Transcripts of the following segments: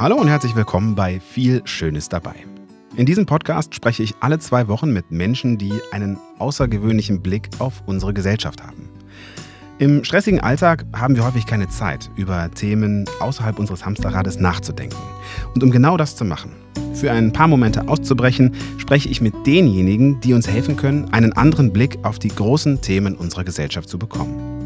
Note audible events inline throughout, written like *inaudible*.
Hallo und herzlich willkommen bei Viel Schönes dabei. In diesem Podcast spreche ich alle zwei Wochen mit Menschen, die einen außergewöhnlichen Blick auf unsere Gesellschaft haben. Im stressigen Alltag haben wir häufig keine Zeit, über Themen außerhalb unseres Hamsterrades nachzudenken. Und um genau das zu machen, für ein paar Momente auszubrechen, spreche ich mit denjenigen, die uns helfen können, einen anderen Blick auf die großen Themen unserer Gesellschaft zu bekommen.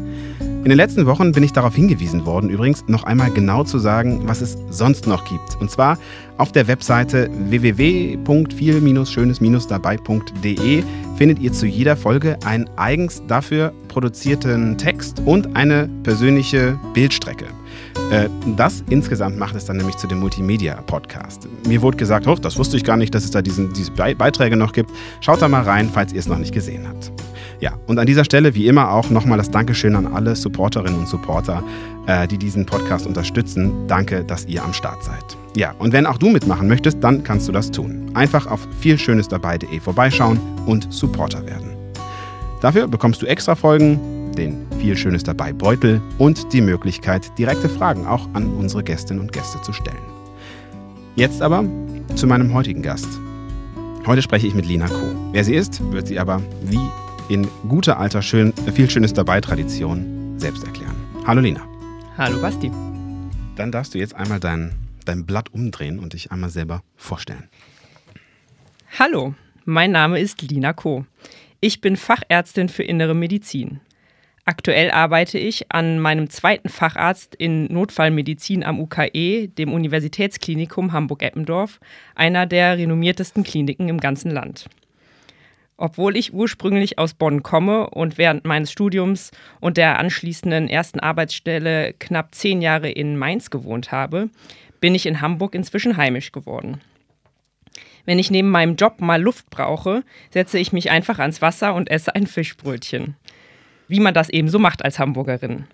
In den letzten Wochen bin ich darauf hingewiesen worden, übrigens noch einmal genau zu sagen, was es sonst noch gibt. Und zwar auf der Webseite www.viel-schönes-dabei.de findet ihr zu jeder Folge einen eigens dafür produzierten Text und eine persönliche Bildstrecke. Äh, das insgesamt macht es dann nämlich zu dem Multimedia-Podcast. Mir wurde gesagt, oh, das wusste ich gar nicht, dass es da diesen, diese Beiträge noch gibt. Schaut da mal rein, falls ihr es noch nicht gesehen habt. Ja, und an dieser Stelle wie immer auch nochmal das Dankeschön an alle Supporterinnen und Supporter, äh, die diesen Podcast unterstützen. Danke, dass ihr am Start seid. Ja, und wenn auch du mitmachen möchtest, dann kannst du das tun. Einfach auf vielschönesdabei.de vorbeischauen und Supporter werden. Dafür bekommst du extra Folgen, den viel Schönes dabei Beutel und die Möglichkeit, direkte Fragen auch an unsere Gästinnen und Gäste zu stellen. Jetzt aber zu meinem heutigen Gast. Heute spreche ich mit Lina Koh. Wer sie ist, wird sie aber wie in guter alter schön, viel Schönes dabei Tradition selbst erklären. Hallo Lina. Hallo Basti. Dann darfst du jetzt einmal dein, dein Blatt umdrehen und dich einmal selber vorstellen. Hallo, mein Name ist Lina Koh. Ich bin Fachärztin für innere Medizin. Aktuell arbeite ich an meinem zweiten Facharzt in Notfallmedizin am UKE, dem Universitätsklinikum Hamburg-Eppendorf, einer der renommiertesten Kliniken im ganzen Land. Obwohl ich ursprünglich aus Bonn komme und während meines Studiums und der anschließenden ersten Arbeitsstelle knapp zehn Jahre in Mainz gewohnt habe, bin ich in Hamburg inzwischen heimisch geworden. Wenn ich neben meinem Job mal Luft brauche, setze ich mich einfach ans Wasser und esse ein Fischbrötchen. Wie man das eben so macht als Hamburgerin.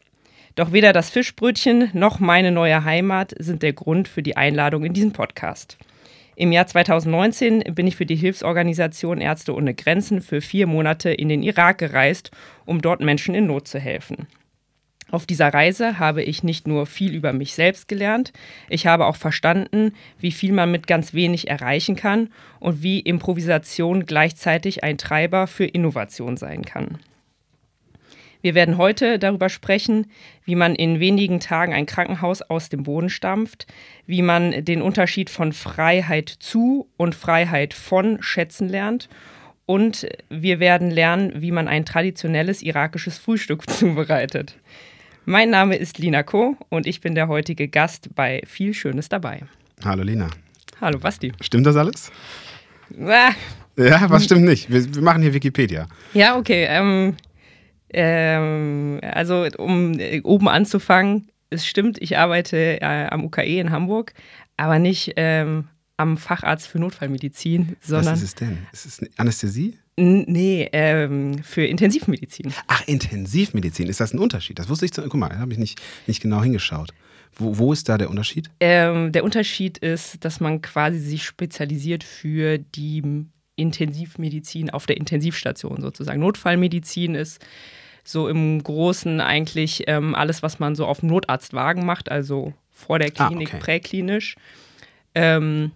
Doch weder das Fischbrötchen noch meine neue Heimat sind der Grund für die Einladung in diesen Podcast. Im Jahr 2019 bin ich für die Hilfsorganisation Ärzte ohne Grenzen für vier Monate in den Irak gereist, um dort Menschen in Not zu helfen. Auf dieser Reise habe ich nicht nur viel über mich selbst gelernt, ich habe auch verstanden, wie viel man mit ganz wenig erreichen kann und wie Improvisation gleichzeitig ein Treiber für Innovation sein kann. Wir werden heute darüber sprechen, wie man in wenigen Tagen ein Krankenhaus aus dem Boden stampft, wie man den Unterschied von Freiheit zu und Freiheit von schätzen lernt. Und wir werden lernen, wie man ein traditionelles irakisches Frühstück *laughs* zubereitet. Mein Name ist Lina Ko und ich bin der heutige Gast bei Viel Schönes dabei. Hallo Lina. Hallo Basti. Stimmt das alles? Ah. Ja, was stimmt nicht? Wir, wir, machen hier Wikipedia. Ja, okay. Ähm, ähm, also, um äh, oben anzufangen, es stimmt, ich arbeite äh, am UKE in Hamburg, aber nicht ähm, am Facharzt für Notfallmedizin, sondern. Was ist es denn? Ist es Anästhesie? Nee, ähm, für Intensivmedizin. Ach, Intensivmedizin, ist das ein Unterschied? Das wusste ich, zu, guck mal, da habe ich nicht, nicht genau hingeschaut. Wo, wo ist da der Unterschied? Ähm, der Unterschied ist, dass man quasi sich spezialisiert für die Intensivmedizin auf der Intensivstation sozusagen. Notfallmedizin ist so im Großen eigentlich ähm, alles, was man so auf dem Notarztwagen macht, also vor der ah, Klinik, ah, okay. präklinisch. Ähm,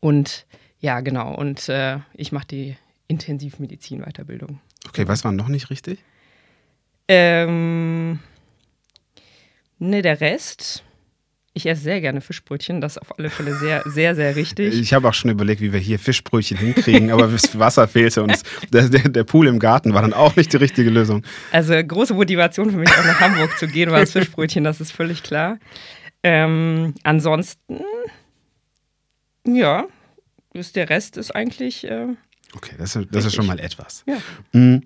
und ja, genau. Und äh, ich mache die Intensivmedizin-Weiterbildung. Okay, was war noch nicht richtig? Ähm, ne, der Rest ich esse sehr gerne Fischbrötchen, das ist auf alle Fälle sehr, sehr, sehr richtig. Ich habe auch schon überlegt, wie wir hier Fischbrötchen hinkriegen, aber das Wasser fehlte und der, der, Pool im Garten war dann auch nicht die richtige Lösung. Also große Motivation für mich, auch nach Hamburg zu gehen, war das Fischbrötchen, das ist völlig klar. Ähm, ansonsten, ja, ist der Rest ist eigentlich. Äh, okay, das, ist, das ist schon mal etwas. Ja. Mhm.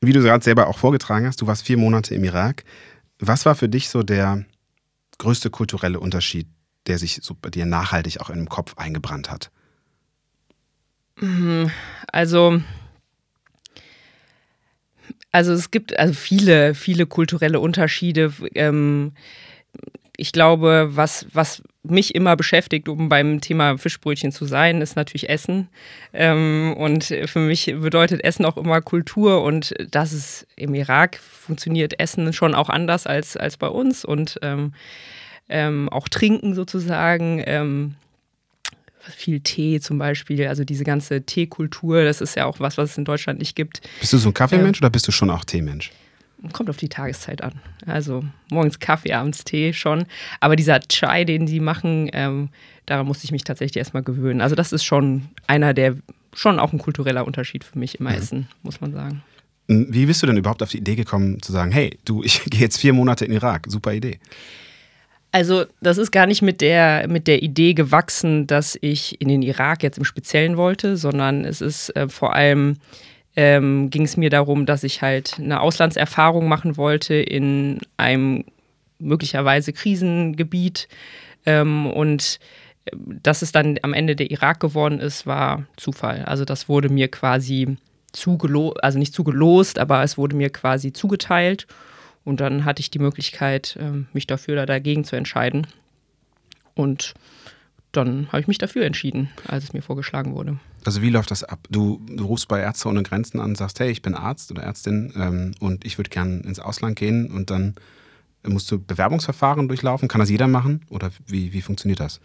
Wie du gerade selber auch vorgetragen hast, du warst vier Monate im Irak. Was war für dich so der größte kulturelle Unterschied, der sich so bei dir nachhaltig auch in den Kopf eingebrannt hat? Mhm, also, also es gibt also viele, viele kulturelle Unterschiede. Ähm, ich glaube, was, was mich immer beschäftigt, um beim Thema Fischbrötchen zu sein, ist natürlich Essen. Ähm, und für mich bedeutet Essen auch immer Kultur. Und das ist im Irak funktioniert Essen schon auch anders als, als bei uns. Und ähm, ähm, auch trinken sozusagen. Ähm, viel Tee zum Beispiel, also diese ganze Teekultur, das ist ja auch was, was es in Deutschland nicht gibt. Bist du so ein Kaffeemensch oder bist du schon auch Teemensch? Kommt auf die Tageszeit an. Also morgens Kaffee, abends Tee schon. Aber dieser Chai, den die machen, ähm, daran musste ich mich tatsächlich erstmal gewöhnen. Also das ist schon einer der, schon auch ein kultureller Unterschied für mich im mhm. Essen, muss man sagen. Wie bist du denn überhaupt auf die Idee gekommen zu sagen, hey, du, *laughs* ich gehe jetzt vier Monate in Irak, super Idee? Also das ist gar nicht mit der, mit der Idee gewachsen, dass ich in den Irak jetzt im Speziellen wollte, sondern es ist äh, vor allem, ähm, ging es mir darum, dass ich halt eine Auslandserfahrung machen wollte in einem möglicherweise Krisengebiet. Ähm, und äh, dass es dann am Ende der Irak geworden ist, war Zufall. Also das wurde mir quasi zugelost, also nicht zugelost, aber es wurde mir quasi zugeteilt. Und dann hatte ich die Möglichkeit, ähm, mich dafür oder dagegen zu entscheiden. Und dann habe ich mich dafür entschieden, als es mir vorgeschlagen wurde. Also wie läuft das ab? Du, du rufst bei Ärzte ohne Grenzen an und sagst, hey, ich bin Arzt oder Ärztin ähm, und ich würde gerne ins Ausland gehen und dann musst du Bewerbungsverfahren durchlaufen. Kann das jeder machen oder wie, wie funktioniert das?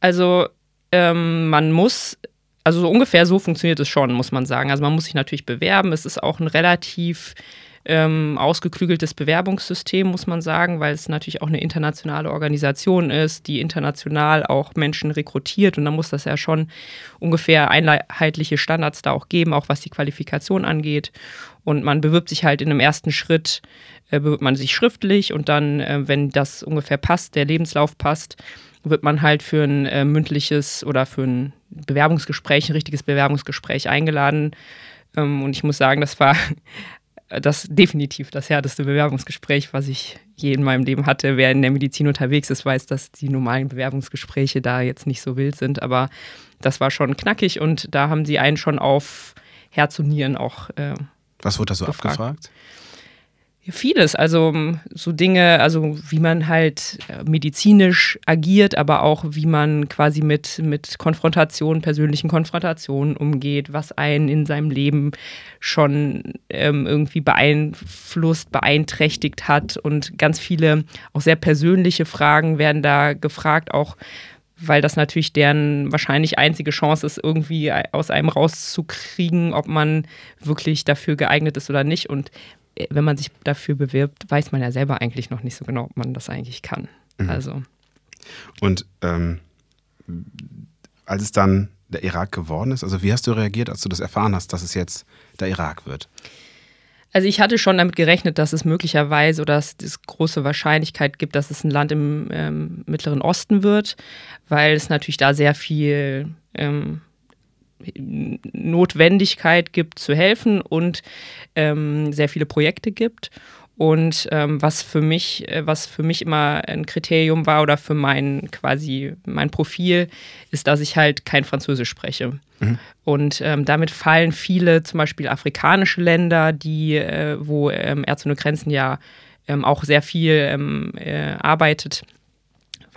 Also ähm, man muss, also so ungefähr so funktioniert es schon, muss man sagen. Also man muss sich natürlich bewerben. Es ist auch ein relativ ähm, ausgeklügeltes Bewerbungssystem, muss man sagen, weil es natürlich auch eine internationale Organisation ist, die international auch Menschen rekrutiert. Und da muss das ja schon ungefähr einheitliche Standards da auch geben, auch was die Qualifikation angeht. Und man bewirbt sich halt in einem ersten Schritt, äh, bewirbt man sich schriftlich und dann, äh, wenn das ungefähr passt, der Lebenslauf passt, wird man halt für ein äh, mündliches oder für ein Bewerbungsgespräch, ein richtiges Bewerbungsgespräch eingeladen. Ähm, und ich muss sagen, das war das definitiv das härteste Bewerbungsgespräch, was ich je in meinem Leben hatte. Wer in der Medizin unterwegs ist, weiß, dass die normalen Bewerbungsgespräche da jetzt nicht so wild sind, aber das war schon knackig und da haben sie einen schon auf Herz und Nieren auch. Äh, was wurde da so gefragt? abgefragt? Vieles, also so Dinge, also wie man halt äh, medizinisch agiert, aber auch wie man quasi mit, mit Konfrontationen, persönlichen Konfrontationen umgeht, was einen in seinem Leben schon ähm, irgendwie beeinflusst, beeinträchtigt hat und ganz viele auch sehr persönliche Fragen werden da gefragt, auch weil das natürlich deren wahrscheinlich einzige Chance ist, irgendwie aus einem rauszukriegen, ob man wirklich dafür geeignet ist oder nicht. Und wenn man sich dafür bewirbt, weiß man ja selber eigentlich noch nicht so genau, ob man das eigentlich kann. Mhm. Also. Und ähm, als es dann der Irak geworden ist, also wie hast du reagiert, als du das erfahren hast, dass es jetzt der Irak wird? Also ich hatte schon damit gerechnet, dass es möglicherweise oder dass es große Wahrscheinlichkeit gibt, dass es ein Land im ähm, Mittleren Osten wird, weil es natürlich da sehr viel ähm, Notwendigkeit gibt zu helfen und ähm, sehr viele Projekte gibt. Und ähm, was für mich, äh, was für mich immer ein Kriterium war oder für mein quasi mein Profil, ist, dass ich halt kein Französisch spreche. Mhm. Und ähm, damit fallen viele, zum Beispiel afrikanische Länder, die, äh, wo ähm, Ärzte ohne Grenzen ja ähm, auch sehr viel ähm, äh, arbeitet,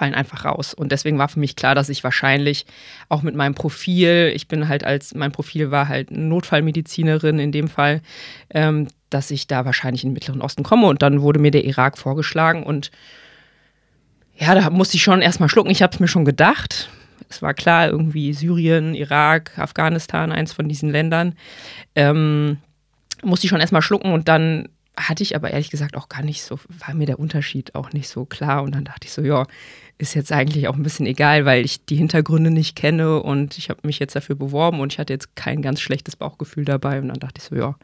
fallen einfach raus. Und deswegen war für mich klar, dass ich wahrscheinlich auch mit meinem Profil, ich bin halt als, mein Profil war halt Notfallmedizinerin in dem Fall, ähm, dass ich da wahrscheinlich in den Mittleren Osten komme. Und dann wurde mir der Irak vorgeschlagen und ja, da musste ich schon erstmal schlucken. Ich habe es mir schon gedacht. Es war klar, irgendwie Syrien, Irak, Afghanistan, eins von diesen Ländern. Ähm, musste ich schon erstmal schlucken und dann hatte ich aber ehrlich gesagt auch gar nicht so, war mir der Unterschied auch nicht so klar. Und dann dachte ich so, ja, ist jetzt eigentlich auch ein bisschen egal, weil ich die Hintergründe nicht kenne und ich habe mich jetzt dafür beworben und ich hatte jetzt kein ganz schlechtes Bauchgefühl dabei. Und dann dachte ich so, ja,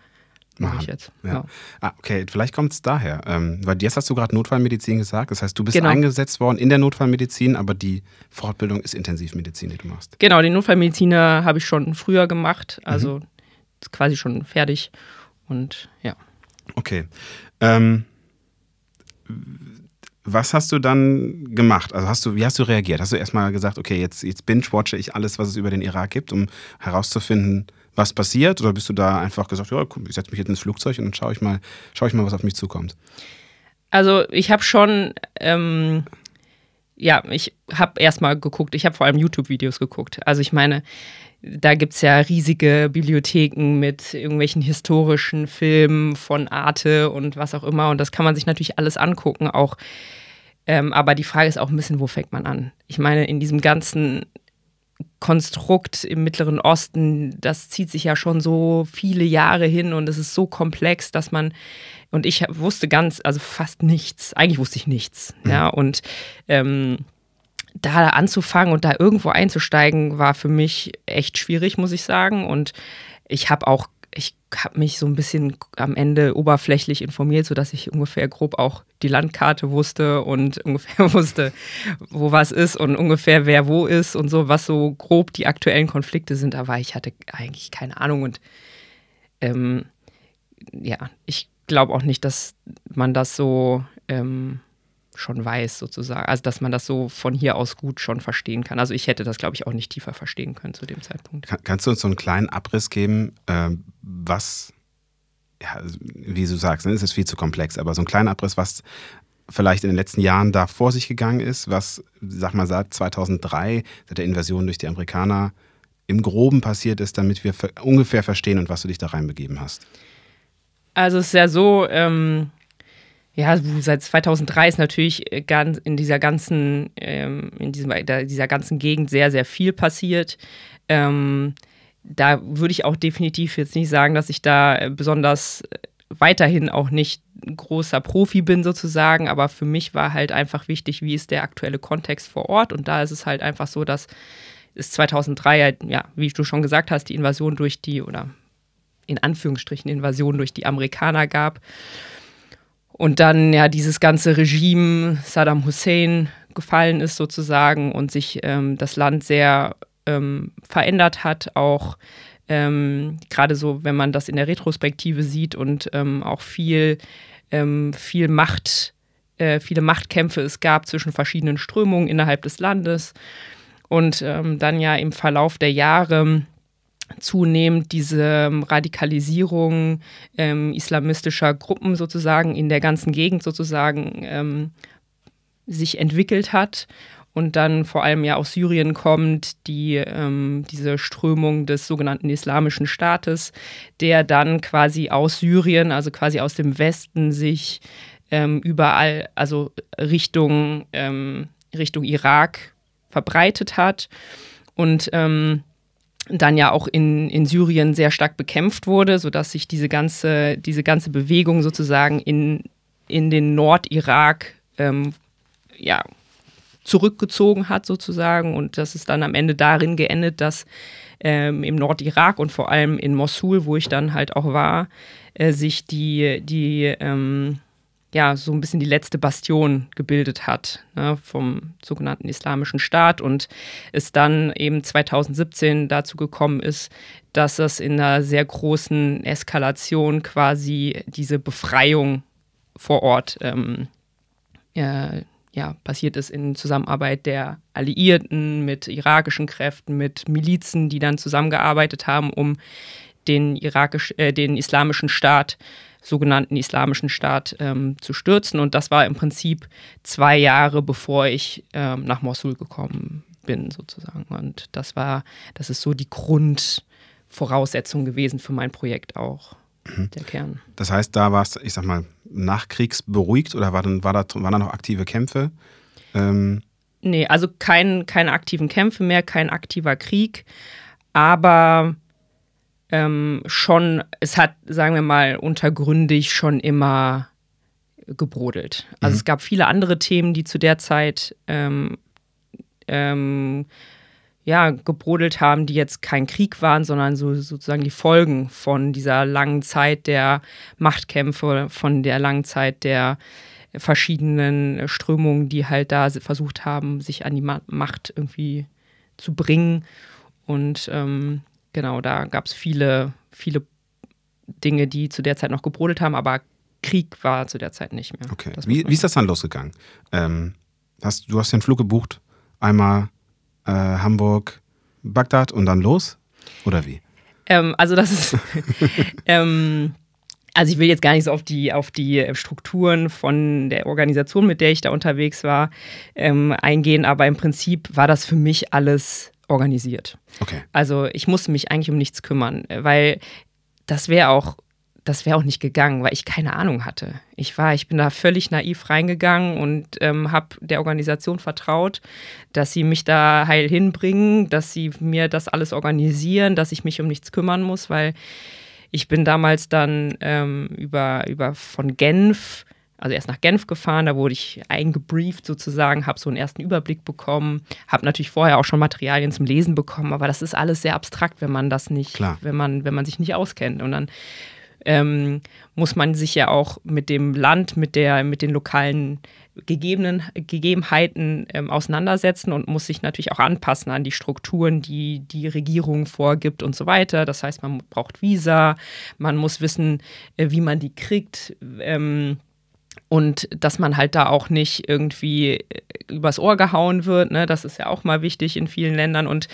mache ich jetzt. Ja. ja. Ah, okay, vielleicht kommt es daher. Ähm, weil jetzt hast du gerade Notfallmedizin gesagt. Das heißt, du bist genau. eingesetzt worden in der Notfallmedizin, aber die Fortbildung ist Intensivmedizin, die du machst. Genau, den Notfallmediziner habe ich schon früher gemacht, also mhm. quasi schon fertig. Und ja. Okay. Ähm, was hast du dann gemacht? Also hast du, wie hast du reagiert? Hast du erstmal gesagt, okay, jetzt, jetzt binge-watche ich alles, was es über den Irak gibt, um herauszufinden, was passiert? Oder bist du da einfach gesagt, ja, ich setze mich jetzt ins Flugzeug und dann schaue ich mal, schaue ich mal, was auf mich zukommt? Also ich habe schon, ähm, ja, ich habe erstmal geguckt, ich habe vor allem YouTube-Videos geguckt. Also ich meine, da gibt es ja riesige Bibliotheken mit irgendwelchen historischen Filmen von Arte und was auch immer. Und das kann man sich natürlich alles angucken. Auch Ähm, aber die Frage ist auch ein bisschen, wo fängt man an? Ich meine, in diesem ganzen Konstrukt im Mittleren Osten, das zieht sich ja schon so viele Jahre hin und es ist so komplex, dass man und ich wusste ganz, also fast nichts. Eigentlich wusste ich nichts. Mhm. Ja, und ähm, da anzufangen und da irgendwo einzusteigen, war für mich echt schwierig, muss ich sagen. Und ich habe auch, ich habe mich so ein bisschen am Ende oberflächlich informiert, sodass ich ungefähr grob auch die Landkarte wusste und *laughs* ungefähr wusste, wo was ist und ungefähr wer wo ist und so, was so grob die aktuellen Konflikte sind. Aber ich hatte eigentlich keine Ahnung und ähm, ja, ich glaube auch nicht, dass man das so ähm, schon weiß, sozusagen. Also, dass man das so von hier aus gut schon verstehen kann. Also, ich hätte das, glaube ich, auch nicht tiefer verstehen können zu dem Zeitpunkt. Kann, kannst du uns so einen kleinen Abriss geben, äh, was, ja, also, wie du sagst, ne, es ist viel zu komplex, aber so einen kleinen Abriss, was vielleicht in den letzten Jahren da vor sich gegangen ist, was, sag mal, seit 2003, seit der Invasion durch die Amerikaner im Groben passiert ist, damit wir ungefähr verstehen und was du dich da reinbegeben hast? Also es ist ja so, ähm, ja, seit 2003 ist natürlich äh, ganz in dieser ganzen, ähm, in diesem, dieser ganzen Gegend sehr, sehr viel passiert. Ähm, da würde ich auch definitiv jetzt nicht sagen, dass ich da äh, besonders äh, weiterhin auch nicht großer Profi bin sozusagen, aber für mich war halt einfach wichtig, wie ist der aktuelle Kontext vor Ort und da ist es halt einfach so, dass es 2003 ja, wie du schon gesagt hast, die Invasion durch die oder in Anführungsstrichen Invasion durch die Amerikaner gab. Und dann ja dieses ganze Regime Saddam Hussein gefallen ist sozusagen und sich ähm, das Land sehr ähm, verändert hat, auch ähm, gerade so, wenn man das in der Retrospektive sieht und ähm, auch viel, ähm, viel Macht, äh, viele Machtkämpfe es gab zwischen verschiedenen Strömungen innerhalb des Landes. Und ähm, dann ja im Verlauf der Jahre zunehmend diese ähm, Radikalisierung ähm, islamistischer Gruppen sozusagen in der ganzen Gegend sozusagen ähm, sich entwickelt hat und dann vor allem ja aus Syrien kommt, die, ähm, diese Strömung des sogenannten Islamischen Staates, der dann quasi aus Syrien, also quasi aus dem Westen, sich ähm, überall, also Richtung, ähm, Richtung Irak verbreitet hat. Und ähm, dann ja auch in, in Syrien sehr stark bekämpft wurde, sodass sich diese ganze, diese ganze Bewegung sozusagen in, in den Nordirak ähm, ja, zurückgezogen hat, sozusagen. Und das ist dann am Ende darin geendet, dass ähm, im Nordirak und vor allem in Mosul, wo ich dann halt auch war, äh, sich die, die ähm, ja, so ein bisschen die letzte Bastion gebildet hat ne, vom sogenannten Islamischen Staat und es dann eben 2017 dazu gekommen ist, dass es in einer sehr großen Eskalation quasi diese Befreiung vor Ort ähm, äh, ja, passiert ist in Zusammenarbeit der Alliierten mit irakischen Kräften, mit Milizen, die dann zusammengearbeitet haben, um den, irakisch, äh, den islamischen Staat sogenannten Islamischen Staat ähm, zu stürzen. Und das war im Prinzip zwei Jahre, bevor ich ähm, nach Mosul gekommen bin, sozusagen. Und das war, das ist so die Grundvoraussetzung gewesen für mein Projekt auch. Mhm. Der Kern. Das heißt, da war es, ich sag mal, nachkriegsberuhigt oder war dann, war da, waren da noch aktive Kämpfe? Ähm nee, also kein, keine aktiven Kämpfe mehr, kein aktiver Krieg. Aber ähm, schon, es hat, sagen wir mal, untergründig schon immer gebrodelt. Also mhm. es gab viele andere Themen, die zu der Zeit ähm, ähm, ja, gebrodelt haben, die jetzt kein Krieg waren, sondern so, sozusagen die Folgen von dieser langen Zeit der Machtkämpfe, von der langen Zeit der verschiedenen Strömungen, die halt da versucht haben, sich an die Macht irgendwie zu bringen. Und ähm, genau, da gab es viele, viele Dinge, die zu der Zeit noch gebrodelt haben, aber Krieg war zu der Zeit nicht mehr. Okay. Wie, wie, ist das dann losgegangen? Ähm, hast, du hast den Flug gebucht, einmal äh, Hamburg, Bagdad und dann los? Oder wie? Ähm, also das ist, *laughs* ähm, also ich will jetzt gar nicht so auf die, auf die Strukturen von der Organisation, mit der ich da unterwegs war, ähm, eingehen, aber im Prinzip war das für mich alles organisiert. Okay. Also ich musste mich eigentlich um nichts kümmern, weil das wäre auch das wäre auch nicht gegangen, weil ich keine Ahnung hatte. Ich war, ich bin da völlig naiv reingegangen und ähm, habe der Organisation vertraut, dass sie mich da heil hinbringen, dass sie mir das alles organisieren, dass ich mich um nichts kümmern muss, weil ich bin damals dann ähm, über, über von Genf also erst nach Genf gefahren, da wurde ich eingebrieft sozusagen, habe so einen ersten Überblick bekommen, habe natürlich vorher auch schon Materialien zum Lesen bekommen, aber das ist alles sehr abstrakt, wenn man das nicht, Klar. wenn man, wenn man sich nicht auskennt. Und dann ähm, muss man sich ja auch mit dem Land, mit der, mit den lokalen gegebenen Gegebenheiten ähm, auseinandersetzen und muss sich natürlich auch anpassen an die Strukturen, die die Regierung vorgibt und so weiter. Das heißt, man braucht Visa, man muss wissen, äh, wie man die kriegt. Ähm, und dass man halt da auch nicht irgendwie äh, übers Ohr gehauen wird. Ne? Das ist ja auch mal wichtig in vielen Ländern. Und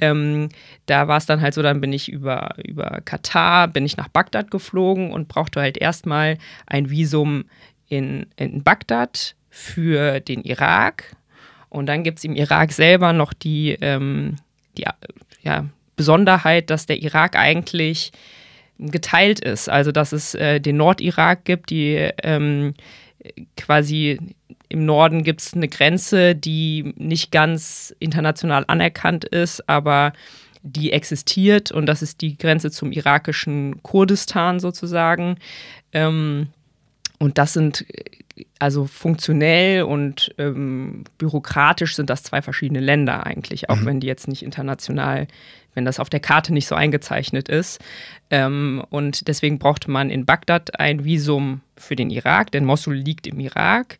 ähm, da war es dann halt so, dann bin ich über, über Katar, bin ich nach Bagdad geflogen und brauchte halt erstmal ein Visum in, in Bagdad für den Irak. Und dann gibt es im Irak selber noch die, ähm, die ja, Besonderheit, dass der Irak eigentlich geteilt ist. Also dass es äh, den Nordirak gibt, die ähm, quasi im Norden gibt es eine Grenze, die nicht ganz international anerkannt ist, aber die existiert und das ist die Grenze zum irakischen Kurdistan sozusagen. Ähm, und das sind also funktionell und ähm, bürokratisch sind das zwei verschiedene Länder eigentlich, auch mhm. wenn die jetzt nicht international wenn das auf der Karte nicht so eingezeichnet ist. Ähm, und deswegen brauchte man in Bagdad ein Visum für den Irak, denn Mosul liegt im Irak.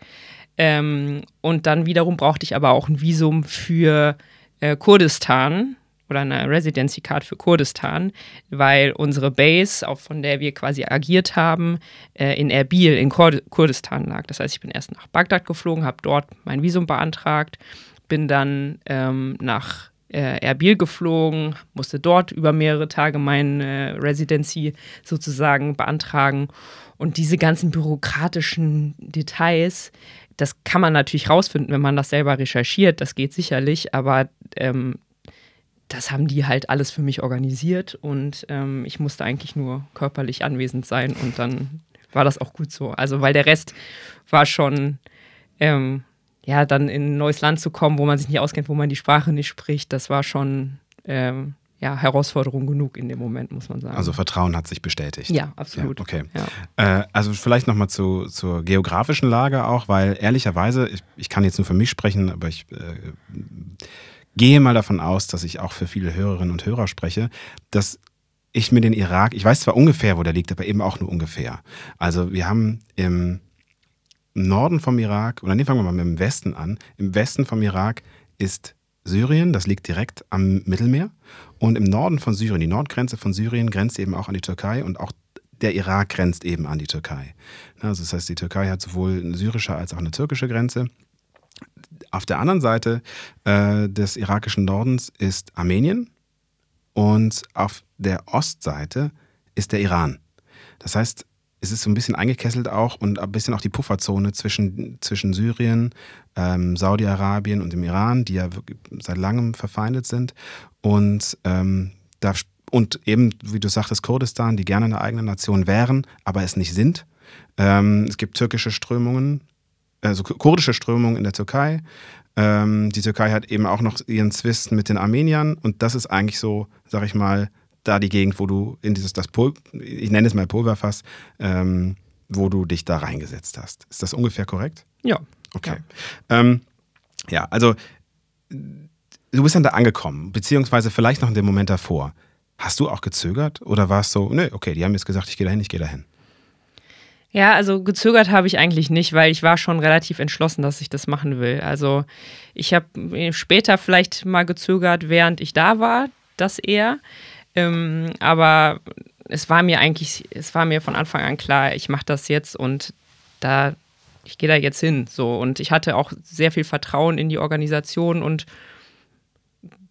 Ähm, und dann wiederum brauchte ich aber auch ein Visum für äh, Kurdistan oder eine Residency Card für Kurdistan, weil unsere Base, auch von der wir quasi agiert haben, äh, in Erbil in Kur Kurdistan lag. Das heißt, ich bin erst nach Bagdad geflogen, habe dort mein Visum beantragt, bin dann ähm, nach äh, Erbil geflogen, musste dort über mehrere Tage meine äh, Residency sozusagen beantragen. Und diese ganzen bürokratischen Details, das kann man natürlich rausfinden, wenn man das selber recherchiert, das geht sicherlich, aber ähm, das haben die halt alles für mich organisiert und ähm, ich musste eigentlich nur körperlich anwesend sein und dann war das auch gut so. Also, weil der Rest war schon ähm, ja, dann in ein neues Land zu kommen, wo man sich nicht auskennt, wo man die Sprache nicht spricht, das war schon ähm, ja, Herausforderung genug in dem Moment, muss man sagen. Also Vertrauen hat sich bestätigt. Ja, absolut. Ja, okay. Ja. Äh, also vielleicht nochmal zu, zur geografischen Lage auch, weil ehrlicherweise, ich, ich kann jetzt nur für mich sprechen, aber ich äh, gehe mal davon aus, dass ich auch für viele Hörerinnen und Hörer spreche, dass ich mir den Irak, ich weiß zwar ungefähr, wo der liegt, aber eben auch nur ungefähr. Also wir haben im Norden vom Irak, oder nee, fangen wir mal mit dem Westen an. Im Westen vom Irak ist Syrien, das liegt direkt am Mittelmeer. Und im Norden von Syrien, die Nordgrenze von Syrien grenzt eben auch an die Türkei und auch der Irak grenzt eben an die Türkei. Also das heißt, die Türkei hat sowohl eine syrische als auch eine türkische Grenze. Auf der anderen Seite äh, des irakischen Nordens ist Armenien und auf der Ostseite ist der Iran. Das heißt, es ist so ein bisschen eingekesselt auch und ein bisschen auch die Pufferzone zwischen, zwischen Syrien, ähm, Saudi-Arabien und dem Iran, die ja seit langem verfeindet sind. Und, ähm, da, und eben, wie du sagtest, Kurdistan, die gerne eine eigene Nation wären, aber es nicht sind. Ähm, es gibt türkische Strömungen, also kurdische Strömungen in der Türkei. Ähm, die Türkei hat eben auch noch ihren Zwist mit den Armeniern und das ist eigentlich so, sag ich mal, da die Gegend, wo du in dieses, das Pul ich nenne es mal Pulverfass, ähm, wo du dich da reingesetzt hast. Ist das ungefähr korrekt? Ja. Okay. Ja, ähm, ja also du bist dann da angekommen, beziehungsweise vielleicht noch in dem Moment davor. Hast du auch gezögert oder war es so, nö, okay, die haben jetzt gesagt, ich gehe dahin, ich gehe dahin? Ja, also gezögert habe ich eigentlich nicht, weil ich war schon relativ entschlossen, dass ich das machen will. Also ich habe später vielleicht mal gezögert, während ich da war, das eher. Ähm, aber es war mir eigentlich, es war mir von Anfang an klar, ich mache das jetzt und da, ich gehe da jetzt hin. So. Und ich hatte auch sehr viel Vertrauen in die Organisation und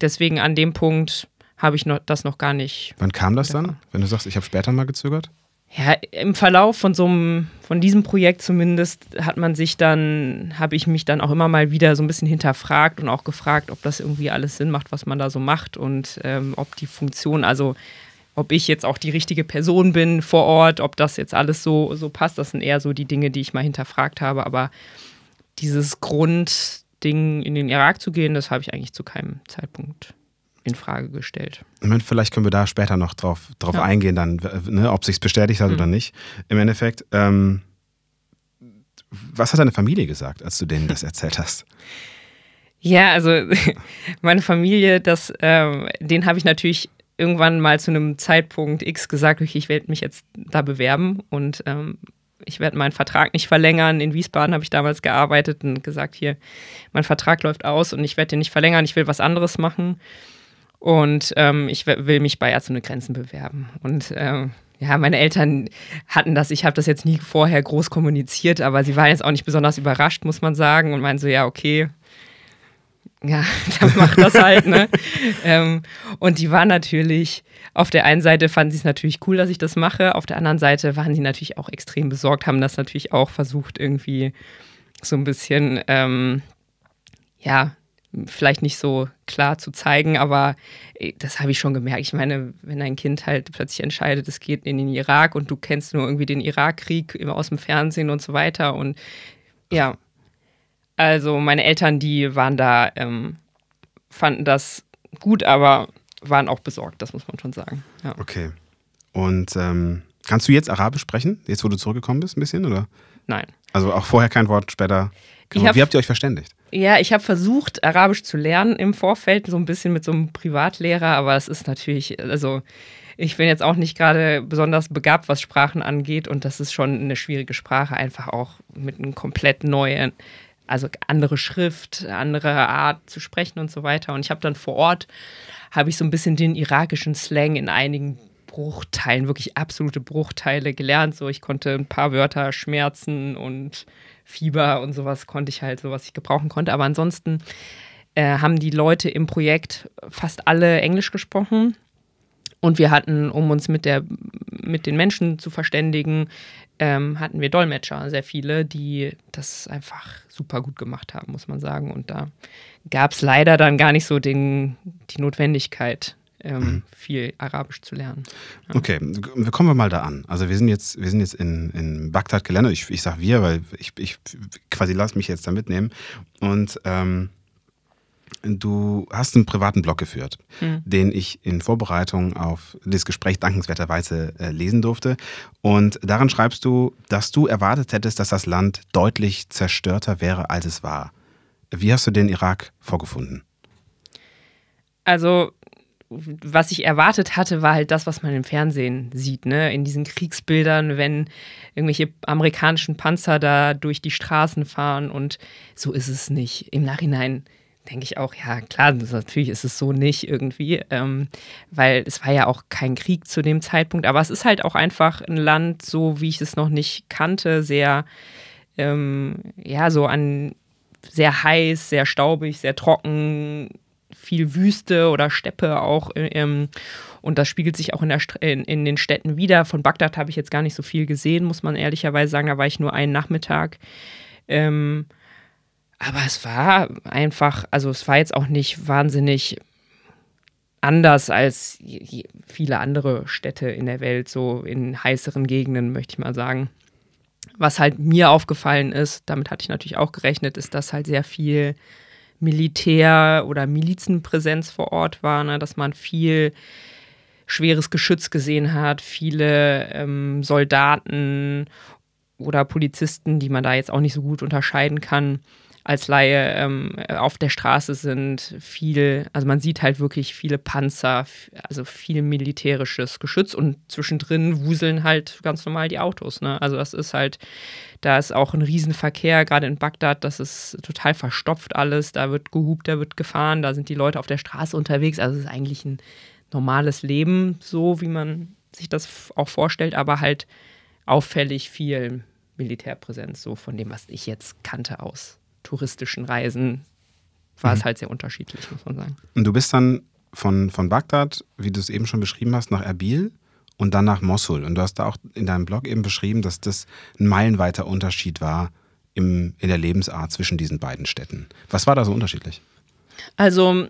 deswegen an dem Punkt habe ich noch, das noch gar nicht. Wann kam das dann, wenn du sagst, ich habe später mal gezögert? Ja, im Verlauf von so einem, von diesem Projekt zumindest hat man sich dann, habe ich mich dann auch immer mal wieder so ein bisschen hinterfragt und auch gefragt, ob das irgendwie alles Sinn macht, was man da so macht und ähm, ob die Funktion, also ob ich jetzt auch die richtige Person bin vor Ort, ob das jetzt alles so, so passt. Das sind eher so die Dinge, die ich mal hinterfragt habe. Aber dieses Grundding, in den Irak zu gehen, das habe ich eigentlich zu keinem Zeitpunkt in Frage gestellt. Vielleicht können wir da später noch drauf, drauf ja. eingehen, dann, ne, ob sich bestätigt hat mhm. oder nicht. Im Endeffekt, ähm, was hat deine Familie gesagt, als du denen das erzählt hast? Ja, also *laughs* meine Familie, das, ähm, den habe ich natürlich irgendwann mal zu einem Zeitpunkt X gesagt, okay, ich werde mich jetzt da bewerben und ähm, ich werde meinen Vertrag nicht verlängern. In Wiesbaden habe ich damals gearbeitet und gesagt, hier, mein Vertrag läuft aus und ich werde den nicht verlängern, ich will was anderes machen. Und ähm, ich will mich bei Ärzte ohne Grenzen bewerben. Und ähm, ja, meine Eltern hatten das, ich habe das jetzt nie vorher groß kommuniziert, aber sie waren jetzt auch nicht besonders überrascht, muss man sagen, und meinen so, ja, okay, ja, *laughs* dann mach das halt, ne? *laughs* ähm, und die waren natürlich, auf der einen Seite fanden sie es natürlich cool, dass ich das mache, auf der anderen Seite waren die natürlich auch extrem besorgt, haben das natürlich auch versucht, irgendwie so ein bisschen, ähm, ja, vielleicht nicht so klar zu zeigen, aber äh, das habe ich schon gemerkt. Ich meine, wenn ein Kind halt plötzlich entscheidet, es geht in den Irak und du kennst nur irgendwie den Irakkrieg aus dem Fernsehen und so weiter und ja, also meine Eltern, die waren da, ähm, fanden das gut, aber waren auch besorgt, das muss man schon sagen. Ja. Okay. Und ähm, kannst du jetzt Arabisch sprechen, jetzt wo du zurückgekommen bist, ein bisschen, oder? Nein. Also auch vorher kein Wort, später. Hab, Wie habt ihr euch verständigt? Ja, ich habe versucht, Arabisch zu lernen im Vorfeld, so ein bisschen mit so einem Privatlehrer, aber es ist natürlich, also ich bin jetzt auch nicht gerade besonders begabt, was Sprachen angeht und das ist schon eine schwierige Sprache, einfach auch mit einem komplett neuen, also andere Schrift, andere Art zu sprechen und so weiter. Und ich habe dann vor Ort, habe ich so ein bisschen den irakischen Slang in einigen Bruchteilen, wirklich absolute Bruchteile gelernt. So, ich konnte ein paar Wörter Schmerzen und Fieber und sowas konnte ich halt, so was ich gebrauchen konnte. Aber ansonsten äh, haben die Leute im Projekt fast alle Englisch gesprochen. Und wir hatten, um uns mit, der, mit den Menschen zu verständigen, ähm, hatten wir Dolmetscher, sehr viele, die das einfach super gut gemacht haben, muss man sagen. Und da gab es leider dann gar nicht so den, die Notwendigkeit, ähm, mhm. viel Arabisch zu lernen. Ja. Okay, kommen wir mal da an. Also wir sind jetzt, wir sind jetzt in, in Bagdad gelandet. Ich, ich sage wir, weil ich, ich quasi lasse mich jetzt da mitnehmen. Und ähm, du hast einen privaten Blog geführt, mhm. den ich in Vorbereitung auf das Gespräch dankenswerterweise äh, lesen durfte. Und daran schreibst du, dass du erwartet hättest, dass das Land deutlich zerstörter wäre, als es war. Wie hast du den Irak vorgefunden? Also was ich erwartet hatte, war halt das, was man im Fernsehen sieht, ne? In diesen Kriegsbildern, wenn irgendwelche amerikanischen Panzer da durch die Straßen fahren und so ist es nicht. Im Nachhinein denke ich auch, ja klar, natürlich ist es so nicht irgendwie, ähm, weil es war ja auch kein Krieg zu dem Zeitpunkt, aber es ist halt auch einfach ein Land, so wie ich es noch nicht kannte, sehr, ähm, ja, so an sehr heiß, sehr staubig, sehr trocken, viel Wüste oder Steppe auch. Ähm, und das spiegelt sich auch in, der, in, in, den Städten wieder. Von Bagdad habe ich jetzt gar nicht so viel gesehen, muss man ehrlicherweise sagen. Da war ich nur einen Nachmittag. Ähm, aber es war einfach, also es war jetzt auch nicht wahnsinnig anders als viele andere Städte in der Welt, so in heißeren Gegenden, möchte ich mal sagen. Was halt mir aufgefallen ist, damit hatte ich natürlich auch gerechnet, ist, dass halt sehr viel Militär- oder Milizenpräsenz vor Ort war, ne? dass man viel schweres Geschütz gesehen hat, viele ähm, Soldaten oder Polizisten, die man da jetzt auch nicht so gut unterscheiden kann als Laie ähm, auf der Straße sind, viel, also man sieht halt wirklich viele Panzer, also viel militärisches Geschütz und zwischendrin wuseln halt ganz normal die Autos. Ne? Also das ist halt, da ist auch ein Riesenverkehr, gerade in Bagdad, das ist total verstopft alles, da wird gehupt, da wird gefahren, da sind die Leute auf der Straße unterwegs, also es ist eigentlich ein normales Leben, so wie man sich das auch vorstellt, aber halt auffällig viel Militärpräsenz, so von dem, was ich jetzt kannte aus touristischen Reisen war mhm. es halt sehr unterschiedlich, muss man sagen. Und du bist dann von, von Bagdad, wie du es eben schon beschrieben hast, nach Erbil und dann nach Mosul. Und du hast da auch in deinem Blog eben beschrieben, dass das ein meilenweiter Unterschied war im, in der Lebensart zwischen diesen beiden Städten. Was war da so unterschiedlich? Also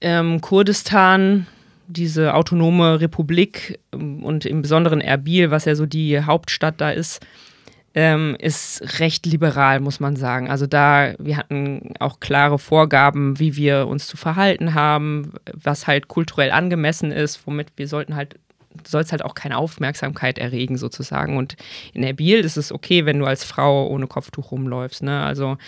ähm, Kurdistan diese autonome Republik ähm, und im Besonderen Erbil, was ja so die Hauptstadt da ist, ähm, ist recht liberal, muss man sagen. Also da, wir hatten auch klare Vorgaben, wie wir uns zu verhalten haben, was halt kulturell angemessen ist, womit wir sollten halt soll es halt auch keine Aufmerksamkeit erregen sozusagen. Und in Erbil ist es okay, wenn du als Frau ohne Kopftuch rumläufst. Ne? Also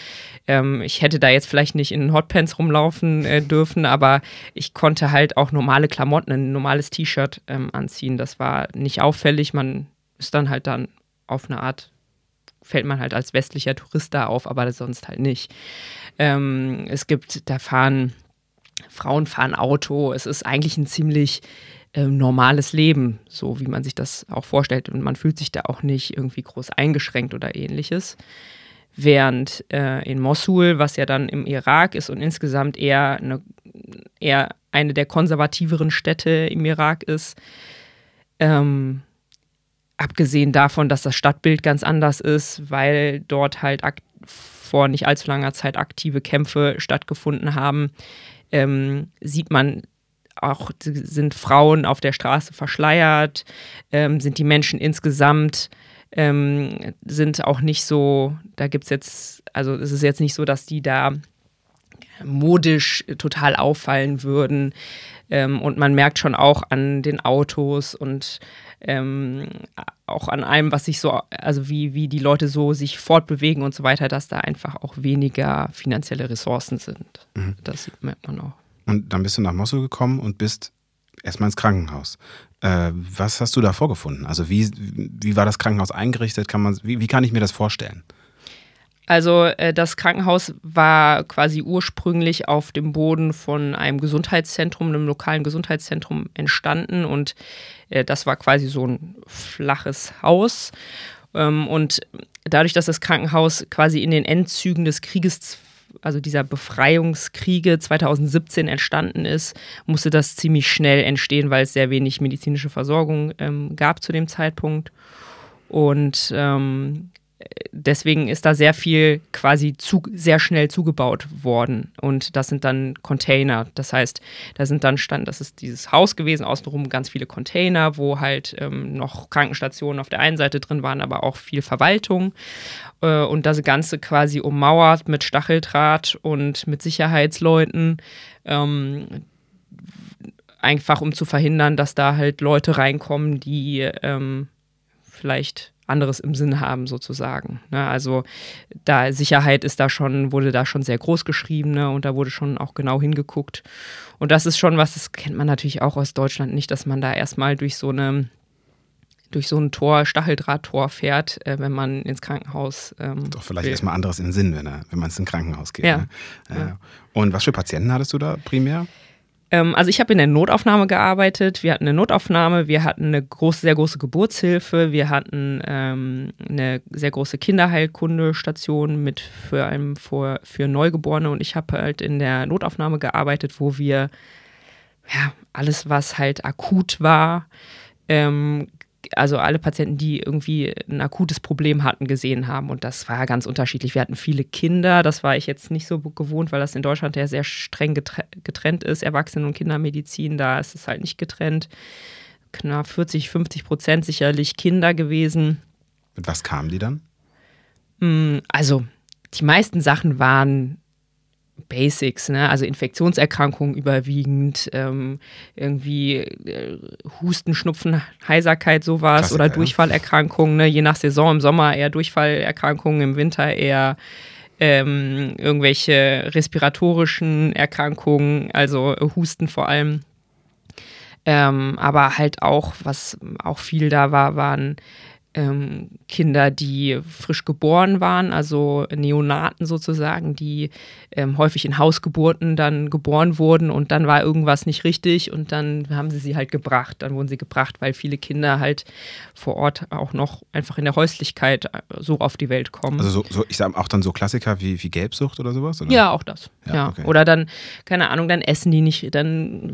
ähm, ich hätte da jetzt vielleicht nicht in Hotpants rumlaufen äh, dürfen, aber ich konnte halt auch normale Klamotten, ein normales T-Shirt ähm, anziehen. Das war nicht auffällig. Man ist dann halt dann auf eine Art fällt man halt als westlicher Tourist da auf, aber sonst halt nicht. Ähm, es gibt, da fahren, Frauen fahren Auto. Es ist eigentlich ein ziemlich äh, normales Leben, so wie man sich das auch vorstellt. Und man fühlt sich da auch nicht irgendwie groß eingeschränkt oder ähnliches. Während äh, in Mosul, was ja dann im Irak ist und insgesamt eher eine, eher eine der konservativeren Städte im Irak ist, ähm, Abgesehen davon, dass das Stadtbild ganz anders ist, weil dort halt vor nicht allzu langer Zeit aktive Kämpfe stattgefunden haben, ähm, sieht man auch, sind Frauen auf der Straße verschleiert, ähm, sind die Menschen insgesamt, ähm, sind auch nicht so, da gibt es jetzt, also es ist jetzt nicht so, dass die da modisch total auffallen würden. Ähm, und man merkt schon auch an den Autos und ähm, auch an allem, was sich so, also wie, wie die Leute so sich fortbewegen und so weiter, dass da einfach auch weniger finanzielle Ressourcen sind. Mhm. Das merkt man auch. Und dann bist du nach Mosul gekommen und bist erstmal ins Krankenhaus. Äh, was hast du da vorgefunden? Also wie, wie war das Krankenhaus eingerichtet? Kann man, wie, wie kann ich mir das vorstellen? Also äh, das Krankenhaus war quasi ursprünglich auf dem Boden von einem Gesundheitszentrum, einem lokalen Gesundheitszentrum entstanden und äh, das war quasi so ein flaches Haus. Ähm, und dadurch, dass das Krankenhaus quasi in den Endzügen des Krieges also dieser Befreiungskriege 2017 entstanden ist, musste das ziemlich schnell entstehen, weil es sehr wenig medizinische Versorgung ähm, gab zu dem Zeitpunkt. Und ähm, deswegen ist da sehr viel quasi zu, sehr schnell zugebaut worden. Und das sind dann Container. Das heißt, da sind dann stand, das ist dieses Haus gewesen, außenrum ganz viele Container, wo halt ähm, noch Krankenstationen auf der einen Seite drin waren, aber auch viel Verwaltung. Äh, und das Ganze quasi ummauert mit Stacheldraht und mit Sicherheitsleuten. Ähm, einfach um zu verhindern, dass da halt Leute reinkommen, die ähm, vielleicht anderes im Sinn haben, sozusagen. Ne? Also da Sicherheit ist da schon, wurde da schon sehr groß geschrieben ne? und da wurde schon auch genau hingeguckt. Und das ist schon was, das kennt man natürlich auch aus Deutschland nicht, dass man da erstmal durch so eine durch so ein Tor, Stacheldrahttor fährt, äh, wenn man ins Krankenhaus. Ähm, Doch vielleicht erstmal anderes in Sinn, wenn, wenn man ins Krankenhaus geht. Ja. Ne? ja. Und was für Patienten hattest du da primär? Ähm, also ich habe in der Notaufnahme gearbeitet. Wir hatten eine Notaufnahme, wir hatten eine große, sehr große Geburtshilfe, wir hatten ähm, eine sehr große Kinderheilkundestation mit für allem für, für Neugeborene und ich habe halt in der Notaufnahme gearbeitet, wo wir ja alles, was halt akut war, ähm, also alle Patienten, die irgendwie ein akutes Problem hatten, gesehen haben. Und das war ganz unterschiedlich. Wir hatten viele Kinder, das war ich jetzt nicht so gewohnt, weil das in Deutschland ja sehr streng getrennt ist. Erwachsenen- und Kindermedizin, da ist es halt nicht getrennt. Knapp 40, 50 Prozent sicherlich Kinder gewesen. Mit was kamen die dann? Mm, also, die meisten Sachen waren Basics, ne? also Infektionserkrankungen überwiegend, ähm, irgendwie äh, Husten, Schnupfen, Heiserkeit, sowas Klassiker, oder Durchfallerkrankungen, ne? je nach Saison, im Sommer eher Durchfallerkrankungen, im Winter eher ähm, irgendwelche respiratorischen Erkrankungen, also Husten vor allem. Ähm, aber halt auch, was auch viel da war, waren ähm, Kinder, die frisch geboren waren, also Neonaten sozusagen, die ähm, häufig in Hausgeburten dann geboren wurden und dann war irgendwas nicht richtig und dann haben sie sie halt gebracht. Dann wurden sie gebracht, weil viele Kinder halt vor Ort auch noch einfach in der Häuslichkeit äh, so auf die Welt kommen. Also so, so ich sage auch dann so Klassiker wie, wie Gelbsucht oder sowas? Oder? Ja, auch das. Ja, ja. Okay. Oder dann, keine Ahnung, dann essen die nicht, dann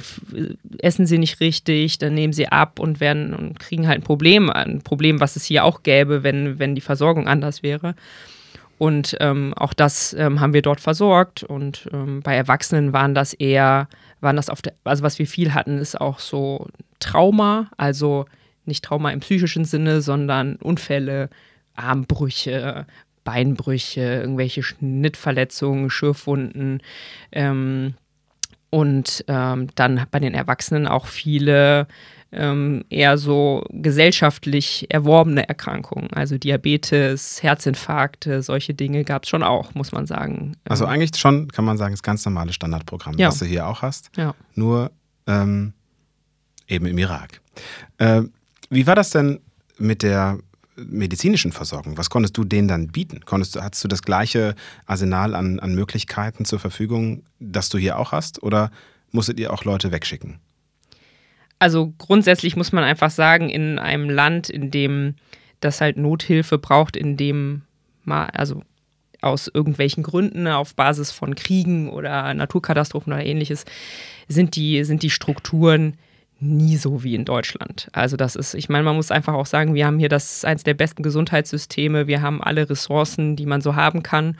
essen sie nicht richtig, dann nehmen sie ab und werden und kriegen halt ein Problem, ein Problem, was es hier auch gäbe, wenn, wenn die Versorgung anders wäre. Und ähm, auch das ähm, haben wir dort versorgt. Und ähm, bei Erwachsenen waren das eher, waren das auf der, also was wir viel hatten, ist auch so Trauma, also nicht Trauma im psychischen Sinne, sondern Unfälle, Armbrüche, Beinbrüche, irgendwelche Schnittverletzungen, Schürfwunden. Ähm, und ähm, dann bei den Erwachsenen auch viele ähm, eher so gesellschaftlich erworbene Erkrankungen. Also Diabetes, Herzinfarkte, solche Dinge gab es schon auch, muss man sagen. Also ähm, eigentlich schon, kann man sagen, das ganz normale Standardprogramm, ja. was du hier auch hast. Ja. Nur ähm, eben im Irak. Äh, wie war das denn mit der medizinischen Versorgung? Was konntest du denen dann bieten? Konntest du, hattest du das gleiche Arsenal an, an Möglichkeiten zur Verfügung, das du hier auch hast? Oder musstet ihr auch Leute wegschicken? Also grundsätzlich muss man einfach sagen, in einem Land, in dem das halt Nothilfe braucht, in dem mal, also aus irgendwelchen Gründen auf Basis von Kriegen oder Naturkatastrophen oder ähnliches, sind die, sind die Strukturen nie so wie in Deutschland. Also das ist, ich meine, man muss einfach auch sagen, wir haben hier das eins der besten Gesundheitssysteme, wir haben alle Ressourcen, die man so haben kann.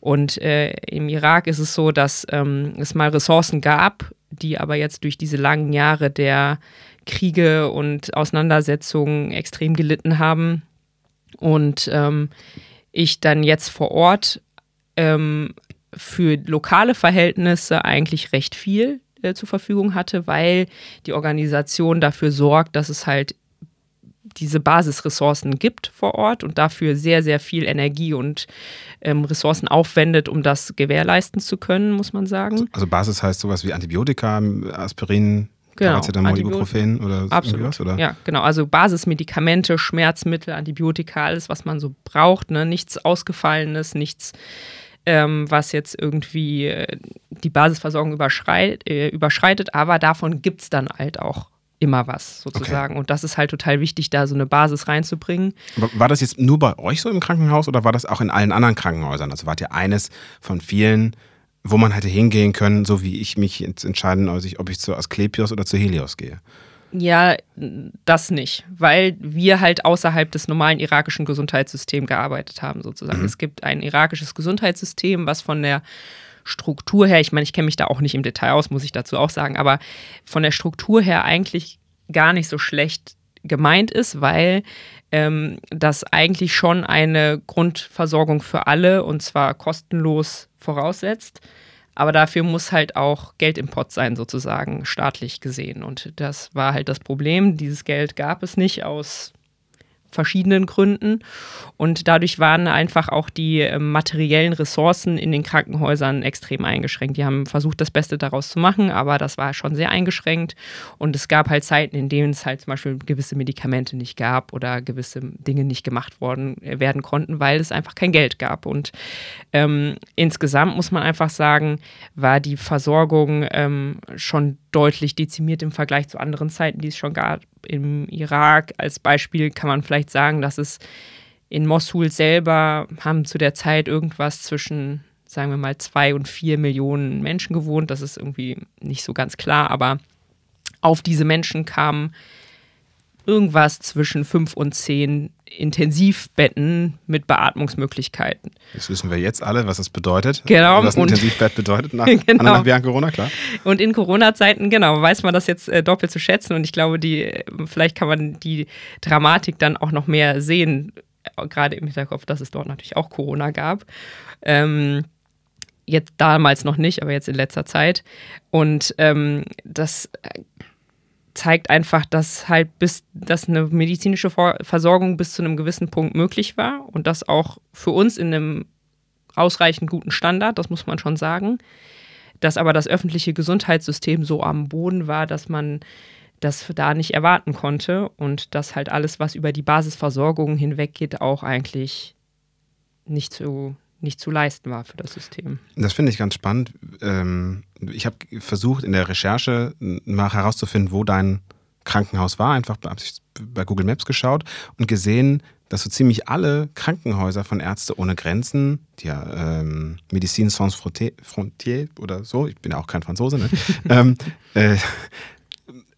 Und äh, im Irak ist es so, dass ähm, es mal Ressourcen gab, die aber jetzt durch diese langen Jahre der Kriege und Auseinandersetzungen extrem gelitten haben. Und ähm, ich dann jetzt vor Ort ähm, für lokale Verhältnisse eigentlich recht viel äh, zur Verfügung hatte, weil die Organisation dafür sorgt, dass es halt diese Basisressourcen gibt vor Ort und dafür sehr, sehr viel Energie und ähm, Ressourcen aufwendet, um das gewährleisten zu können, muss man sagen. Also Basis heißt sowas wie Antibiotika, Aspirin, Genau, Paracetamol, Ibuprofen oder Absolut. Oder? Ja, genau. Also Basismedikamente, Schmerzmittel, Antibiotika, alles, was man so braucht. Ne? Nichts Ausgefallenes, nichts, ähm, was jetzt irgendwie äh, die Basisversorgung überschreit, äh, überschreitet. Aber davon gibt es dann halt auch immer was sozusagen. Okay. Und das ist halt total wichtig, da so eine Basis reinzubringen. War das jetzt nur bei euch so im Krankenhaus oder war das auch in allen anderen Krankenhäusern? Also wart ihr eines von vielen, wo man hätte hingehen können, so wie ich mich jetzt entscheiden, ob ich zu Asklepios oder zu Helios gehe? Ja, das nicht, weil wir halt außerhalb des normalen irakischen Gesundheitssystems gearbeitet haben, sozusagen. Mhm. Es gibt ein irakisches Gesundheitssystem, was von der Struktur her, ich meine, ich kenne mich da auch nicht im Detail aus, muss ich dazu auch sagen, aber von der Struktur her eigentlich gar nicht so schlecht gemeint ist, weil ähm, das eigentlich schon eine Grundversorgung für alle und zwar kostenlos voraussetzt. Aber dafür muss halt auch Geld im Pott sein, sozusagen, staatlich gesehen. Und das war halt das Problem. Dieses Geld gab es nicht aus verschiedenen Gründen. Und dadurch waren einfach auch die äh, materiellen Ressourcen in den Krankenhäusern extrem eingeschränkt. Die haben versucht, das Beste daraus zu machen, aber das war schon sehr eingeschränkt. Und es gab halt Zeiten, in denen es halt zum Beispiel gewisse Medikamente nicht gab oder gewisse Dinge nicht gemacht worden äh, werden konnten, weil es einfach kein Geld gab. Und ähm, insgesamt muss man einfach sagen, war die Versorgung ähm, schon deutlich dezimiert im Vergleich zu anderen Zeiten, die es schon gab. Im Irak als Beispiel kann man vielleicht sagen, dass es in Mosul selber haben zu der Zeit irgendwas zwischen, sagen wir mal, zwei und vier Millionen Menschen gewohnt. Das ist irgendwie nicht so ganz klar, aber auf diese Menschen kamen irgendwas zwischen fünf und zehn Intensivbetten mit Beatmungsmöglichkeiten. Das wissen wir jetzt alle, was das bedeutet. Genau. Was ein und, Intensivbett bedeutet nach *laughs* genau. während Corona, klar. Und in Corona-Zeiten, genau, weiß man das jetzt äh, doppelt zu schätzen. Und ich glaube, die, vielleicht kann man die Dramatik dann auch noch mehr sehen, äh, gerade im Hinterkopf, dass es dort natürlich auch Corona gab. Ähm, jetzt damals noch nicht, aber jetzt in letzter Zeit. Und ähm, das zeigt einfach, dass halt bis, dass eine medizinische Versorgung bis zu einem gewissen Punkt möglich war und das auch für uns in einem ausreichend guten Standard, das muss man schon sagen. Dass aber das öffentliche Gesundheitssystem so am Boden war, dass man das da nicht erwarten konnte und dass halt alles, was über die Basisversorgung hinweggeht, auch eigentlich nicht so nicht zu leisten war für das System. Das finde ich ganz spannend. Ähm, ich habe versucht in der Recherche mal herauszufinden, wo dein Krankenhaus war. Einfach bei Google Maps geschaut und gesehen, dass so ziemlich alle Krankenhäuser von Ärzte ohne Grenzen, die ja ähm, Medicine Sans Frontier oder so, ich bin ja auch kein Franzose, ne? *laughs* ähm, äh,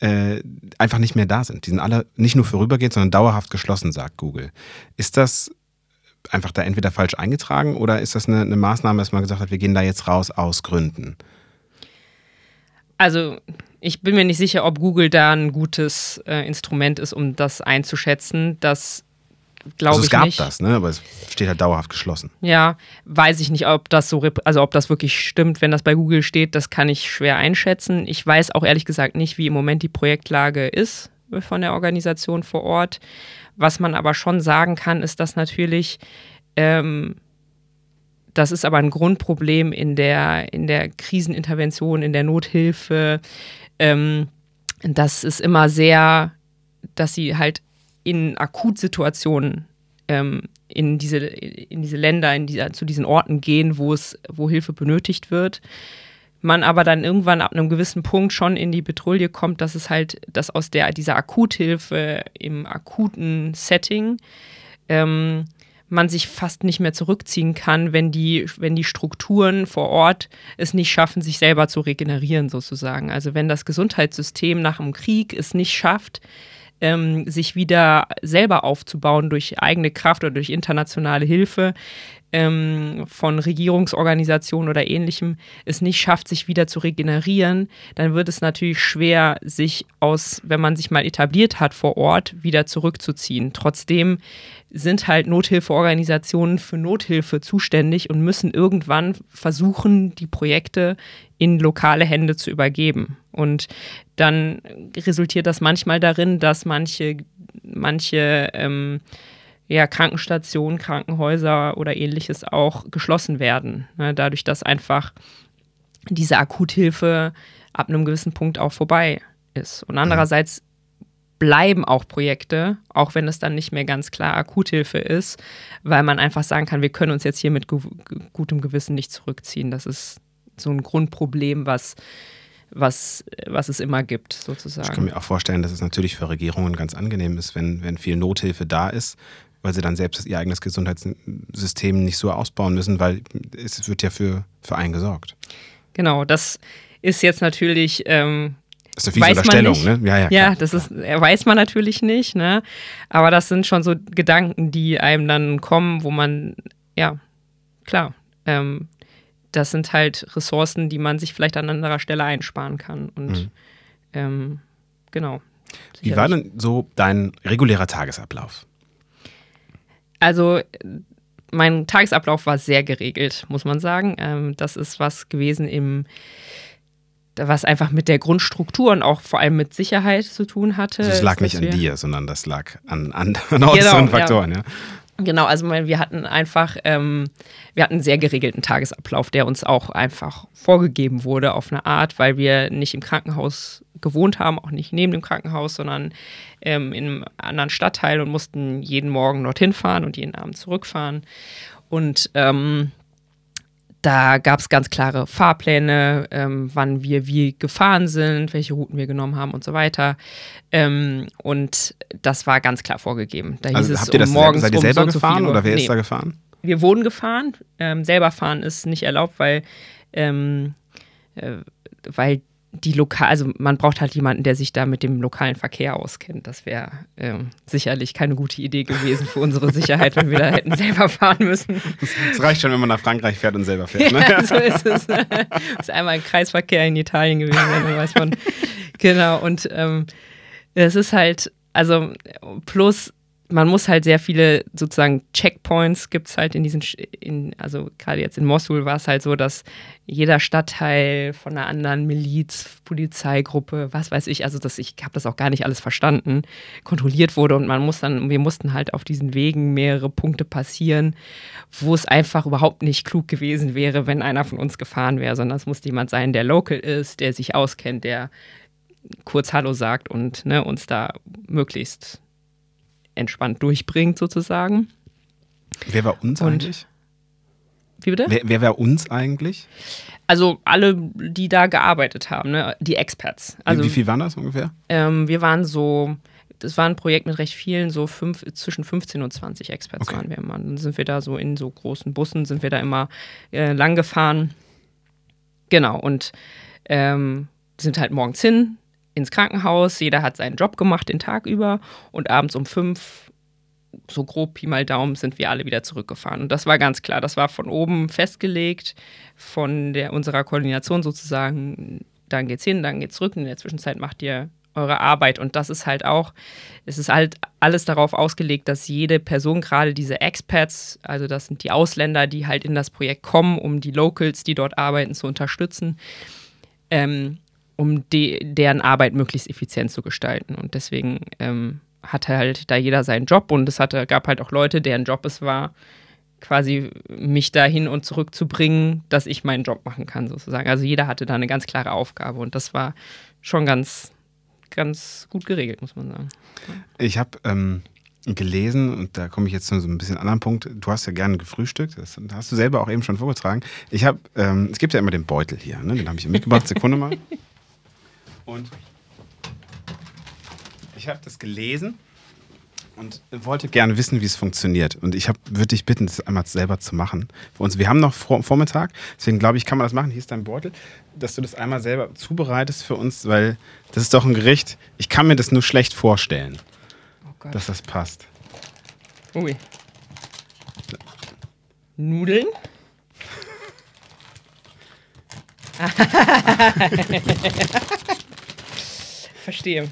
äh, einfach nicht mehr da sind. Die sind alle nicht nur vorübergehend, sondern dauerhaft geschlossen, sagt Google. Ist das einfach da entweder falsch eingetragen oder ist das eine, eine Maßnahme, dass man gesagt hat, wir gehen da jetzt raus aus Gründen? Also ich bin mir nicht sicher, ob Google da ein gutes äh, Instrument ist, um das einzuschätzen. Das glaube also ich nicht. Es gab das, ne? aber es steht halt dauerhaft geschlossen. Ja, weiß ich nicht, ob das so, also ob das wirklich stimmt, wenn das bei Google steht, das kann ich schwer einschätzen. Ich weiß auch ehrlich gesagt nicht, wie im Moment die Projektlage ist von der Organisation vor Ort. Was man aber schon sagen kann, ist, dass natürlich ähm, das ist aber ein Grundproblem in der, in der Krisenintervention, in der Nothilfe. Ähm, das ist immer sehr, dass sie halt in Akutsituationen ähm, in, diese, in diese Länder, in die, zu diesen Orten gehen, wo, es, wo Hilfe benötigt wird. Man aber dann irgendwann ab einem gewissen Punkt schon in die Petrouille kommt, dass es halt, dass aus der, dieser Akuthilfe im akuten Setting ähm, man sich fast nicht mehr zurückziehen kann, wenn die, wenn die Strukturen vor Ort es nicht schaffen, sich selber zu regenerieren, sozusagen. Also wenn das Gesundheitssystem nach dem Krieg es nicht schafft, ähm, sich wieder selber aufzubauen durch eigene Kraft oder durch internationale Hilfe, ähm, von Regierungsorganisationen oder ähnlichem es nicht schafft, sich wieder zu regenerieren, dann wird es natürlich schwer, sich aus, wenn man sich mal etabliert hat vor Ort, wieder zurückzuziehen. Trotzdem sind halt Nothilfeorganisationen für Nothilfe zuständig und müssen irgendwann versuchen, die Projekte in lokale Hände zu übergeben. Und dann resultiert das manchmal darin, dass manche, manche ähm, ja, Krankenstationen, Krankenhäuser oder ähnliches auch geschlossen werden. Ne? Dadurch, dass einfach diese Akuthilfe ab einem gewissen Punkt auch vorbei ist. Und andererseits bleiben auch Projekte, auch wenn es dann nicht mehr ganz klar Akuthilfe ist, weil man einfach sagen kann, wir können uns jetzt hier mit gutem Gewissen nicht zurückziehen. Das ist so ein Grundproblem, was, was, was es immer gibt, sozusagen. Ich kann mir auch vorstellen, dass es natürlich für Regierungen ganz angenehm ist, wenn, wenn viel Nothilfe da ist, weil sie dann selbst ihr eigenes Gesundheitssystem nicht so ausbauen müssen, weil es wird ja für, für einen gesorgt. Genau, das ist jetzt natürlich. Ähm, das ist eine fiese Unterstellung, ne? Ja, ja, ja das ist, weiß man natürlich nicht, ne? Aber das sind schon so Gedanken, die einem dann kommen, wo man, ja, klar, ähm, das sind halt Ressourcen, die man sich vielleicht an anderer Stelle einsparen kann. Und mhm. ähm, genau. Sicherlich. Wie war denn so dein regulärer Tagesablauf? Also mein Tagesablauf war sehr geregelt, muss man sagen. Ähm, das ist was gewesen im was einfach mit der Grundstruktur und auch vor allem mit Sicherheit zu tun hatte. Also es lag nicht an dir, sondern das lag an *laughs* anderen äußeren genau, Faktoren, ja. ja. Genau, also wir hatten einfach, ähm, wir hatten einen sehr geregelten Tagesablauf, der uns auch einfach vorgegeben wurde auf eine Art, weil wir nicht im Krankenhaus gewohnt haben, auch nicht neben dem Krankenhaus, sondern ähm, in einem anderen Stadtteil und mussten jeden Morgen dorthin fahren und jeden Abend zurückfahren. Und ähm, da gab es ganz klare Fahrpläne, ähm, wann wir wie gefahren sind, welche Routen wir genommen haben und so weiter. Ähm, und das war ganz klar vorgegeben. Da also hieß habt es ihr das morgens seid ihr selber um so gefahren so oder wer nee, ist da gefahren? Wir wurden gefahren. Ähm, selber fahren ist nicht erlaubt, weil, ähm, äh, weil die lokal, also man braucht halt jemanden, der sich da mit dem lokalen Verkehr auskennt. Das wäre ähm, sicherlich keine gute Idee gewesen für unsere Sicherheit, wenn wir da hätten selber fahren müssen. Es reicht schon, wenn man nach Frankreich fährt und selber fährt. *laughs* Ne? Ja, so ist es. Das *laughs* ist einmal ein Kreisverkehr in Italien gewesen, dann weiß man. Genau, und ähm, es ist halt, also plus man muss halt sehr viele sozusagen Checkpoints gibt es halt in diesen, in, also gerade jetzt in Mosul war es halt so, dass jeder Stadtteil von einer anderen Miliz, Polizeigruppe, was weiß ich, also das, ich habe das auch gar nicht alles verstanden, kontrolliert wurde und man muss dann, wir mussten halt auf diesen Wegen mehrere Punkte passieren, wo es einfach überhaupt nicht klug gewesen wäre, wenn einer von uns gefahren wäre, sondern es muss jemand sein, der local ist, der sich auskennt, der kurz Hallo sagt und ne, uns da möglichst entspannt durchbringt, sozusagen. Wer war uns Und, eigentlich? Wie bitte? Wer, wer war uns eigentlich? Also alle, die da gearbeitet haben, ne? die Experts. Also, wie, wie viel waren das ungefähr? Ähm, wir waren so, das war ein Projekt mit recht vielen, so fünf, zwischen 15 und 20 Experts okay. waren wir immer. Dann sind wir da so in so großen Bussen, sind wir da immer äh, lang gefahren. Genau, und ähm, sind halt morgens hin, ins Krankenhaus. Jeder hat seinen Job gemacht den Tag über und abends um fünf so grob Pi mal Daumen sind wir alle wieder zurückgefahren. Und das war ganz klar. Das war von oben festgelegt, von der, unserer Koordination sozusagen. Dann geht's hin, dann geht's zurück. In der Zwischenzeit macht ihr eure Arbeit. Und das ist halt auch, es ist halt alles darauf ausgelegt, dass jede Person, gerade diese Expats, also das sind die Ausländer, die halt in das Projekt kommen, um die Locals, die dort arbeiten, zu unterstützen, ähm, um de deren Arbeit möglichst effizient zu gestalten. Und deswegen ähm, hatte halt da jeder seinen Job und es hatte, gab halt auch Leute, deren Job es war, quasi mich dahin und zurück zu bringen, dass ich meinen Job machen kann, sozusagen. Also jeder hatte da eine ganz klare Aufgabe und das war schon ganz, ganz gut geregelt, muss man sagen. Ich habe ähm, gelesen, und da komme ich jetzt zu so ein bisschen anderen Punkt. Du hast ja gerne gefrühstückt, das hast du selber auch eben schon vorgetragen. Ich habe, ähm, es gibt ja immer den Beutel hier, ne? den habe ich mitgebracht. Sekunde mal. *laughs* Und ich habe das gelesen und wollte gerne wissen, wie es funktioniert. Und ich würde dich bitten, das einmal selber zu machen für uns. Wir haben noch vor, Vormittag, deswegen glaube ich, kann man das machen. Hier ist dein Beutel, dass du das einmal selber zubereitest für uns, weil das ist doch ein Gericht. Ich kann mir das nur schlecht vorstellen, oh dass das passt. Ui. Nudeln? *laughs* *laughs* Verstehe.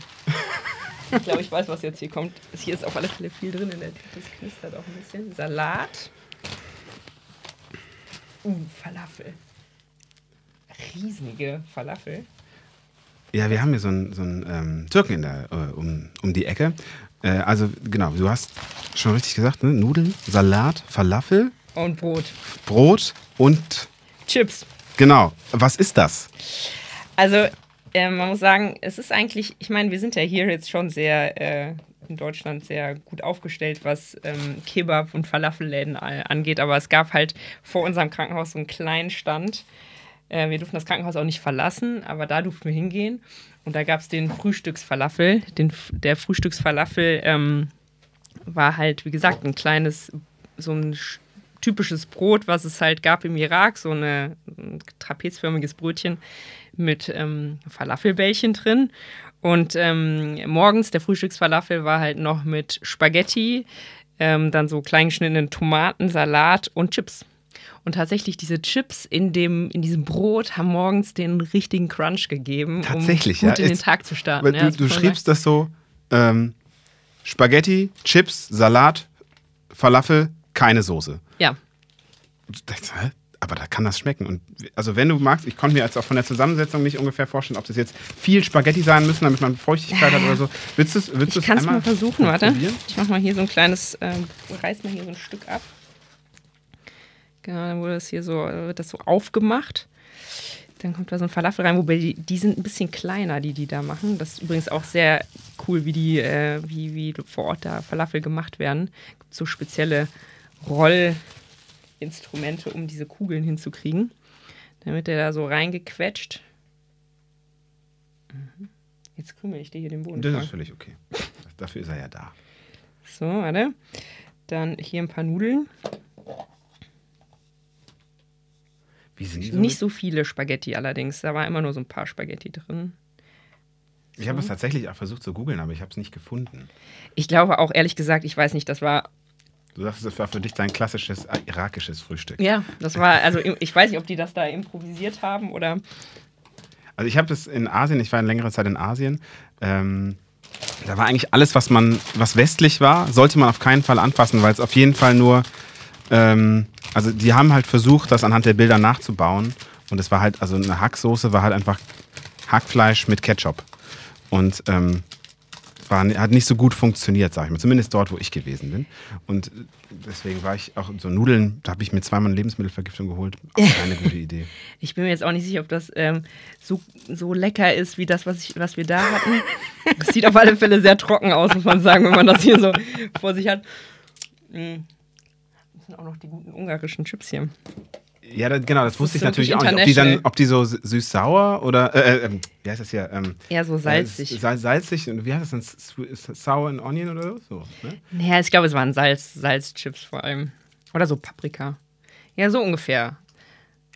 Ich glaube, ich weiß, was jetzt hier kommt. Hier ist auf alle Fälle viel drin in der Tüte. Das knistert auch ein bisschen. Salat. Uh, Falafel. Riesige Falafel. Ja, wir haben hier so einen, so einen ähm, Türken in der, äh, um, um die Ecke. Äh, also, genau, du hast schon richtig gesagt, ne? Nudeln, Salat, Falafel. Und Brot. Brot und. Chips. Genau. Was ist das? Also, äh, man muss sagen, es ist eigentlich, ich meine, wir sind ja hier jetzt schon sehr äh, in Deutschland sehr gut aufgestellt, was ähm, Kebab und Falafelläden angeht, aber es gab halt vor unserem Krankenhaus so einen kleinen Stand. Äh, wir durften das Krankenhaus auch nicht verlassen, aber da durften wir hingehen. Und da gab es den Frühstücksfalafel. Den, der Frühstücksfalafel ähm, war halt, wie gesagt, ein kleines, so ein typisches Brot, was es halt gab im Irak, so eine, ein trapezförmiges Brötchen mit ähm, Falafelbällchen drin. Und ähm, morgens der Frühstücksfalafel war halt noch mit Spaghetti, ähm, dann so kleingeschnittenen Tomaten, Salat und Chips. Und tatsächlich diese Chips in, dem, in diesem Brot haben morgens den richtigen Crunch gegeben, tatsächlich, um gut ja. in den Tag zu starten. Ja, du, du schriebst das so, ähm, Spaghetti, Chips, Salat, Falafel, keine Soße. Ja. Das, aber da kann das schmecken. Und also wenn du magst, ich konnte mir jetzt auch von der Zusammensetzung nicht ungefähr vorstellen, ob das jetzt viel Spaghetti sein müssen, damit man Feuchtigkeit hat oder so. Willst du es willst Ich kann es mal versuchen, warte. Ich mache mal hier so ein kleines, ähm, reiß mal hier so ein Stück ab. Genau, dann wurde das hier so, wird das so aufgemacht. Dann kommt da so ein Falafel rein, wobei die, die sind ein bisschen kleiner, die die da machen. Das ist übrigens auch sehr cool, wie die, äh, wie, wie vor Ort da Falafel gemacht werden. Gibt so spezielle Roll- Instrumente, um diese Kugeln hinzukriegen. Damit der da so reingequetscht. Mhm. Jetzt krümel ich dir hier den Boden. Das ist völlig okay. Dafür ist er ja da. So, warte. Dann hier ein paar Nudeln. Wie sind die so Nicht so viele Spaghetti allerdings. Da war immer nur so ein paar Spaghetti drin. Ich habe es tatsächlich auch versucht zu googeln, aber ich habe es nicht gefunden. Ich glaube auch, ehrlich gesagt, ich weiß nicht, das war Du sagst, das war für dich dein klassisches äh, irakisches Frühstück. Ja, das war, also ich weiß nicht, ob die das da improvisiert haben oder. Also ich habe das in Asien, ich war eine längere Zeit in Asien. Ähm, da war eigentlich alles, was man, was westlich war, sollte man auf keinen Fall anfassen, weil es auf jeden Fall nur, ähm, also die haben halt versucht, das anhand der Bilder nachzubauen. Und es war halt, also eine Hacksoße war halt einfach Hackfleisch mit Ketchup. Und ähm, war, hat nicht so gut funktioniert, sag ich mal. Zumindest dort, wo ich gewesen bin. Und deswegen war ich auch so Nudeln, da habe ich mir zweimal eine Lebensmittelvergiftung geholt. Auch keine gute Idee. *laughs* Ich bin mir jetzt auch nicht sicher, ob das ähm, so, so lecker ist, wie das, was, ich, was wir da hatten. Das sieht auf alle Fälle sehr trocken aus, muss man sagen, wenn man das hier so vor sich hat. Mhm. Das sind auch noch die guten ungarischen Chips hier. Ja, das, genau, das, das wusste ich natürlich auch nicht. Ob die dann, ob die so süß-sauer oder, äh, äh, ähm, wie heißt das hier? Ähm, Eher so salzig. Äh, salzig und wie heißt das dann? Sour and Onion oder so? Ne? Ja, ich glaube, es waren Salz, Salzchips vor allem. Oder so Paprika. Ja, so ungefähr.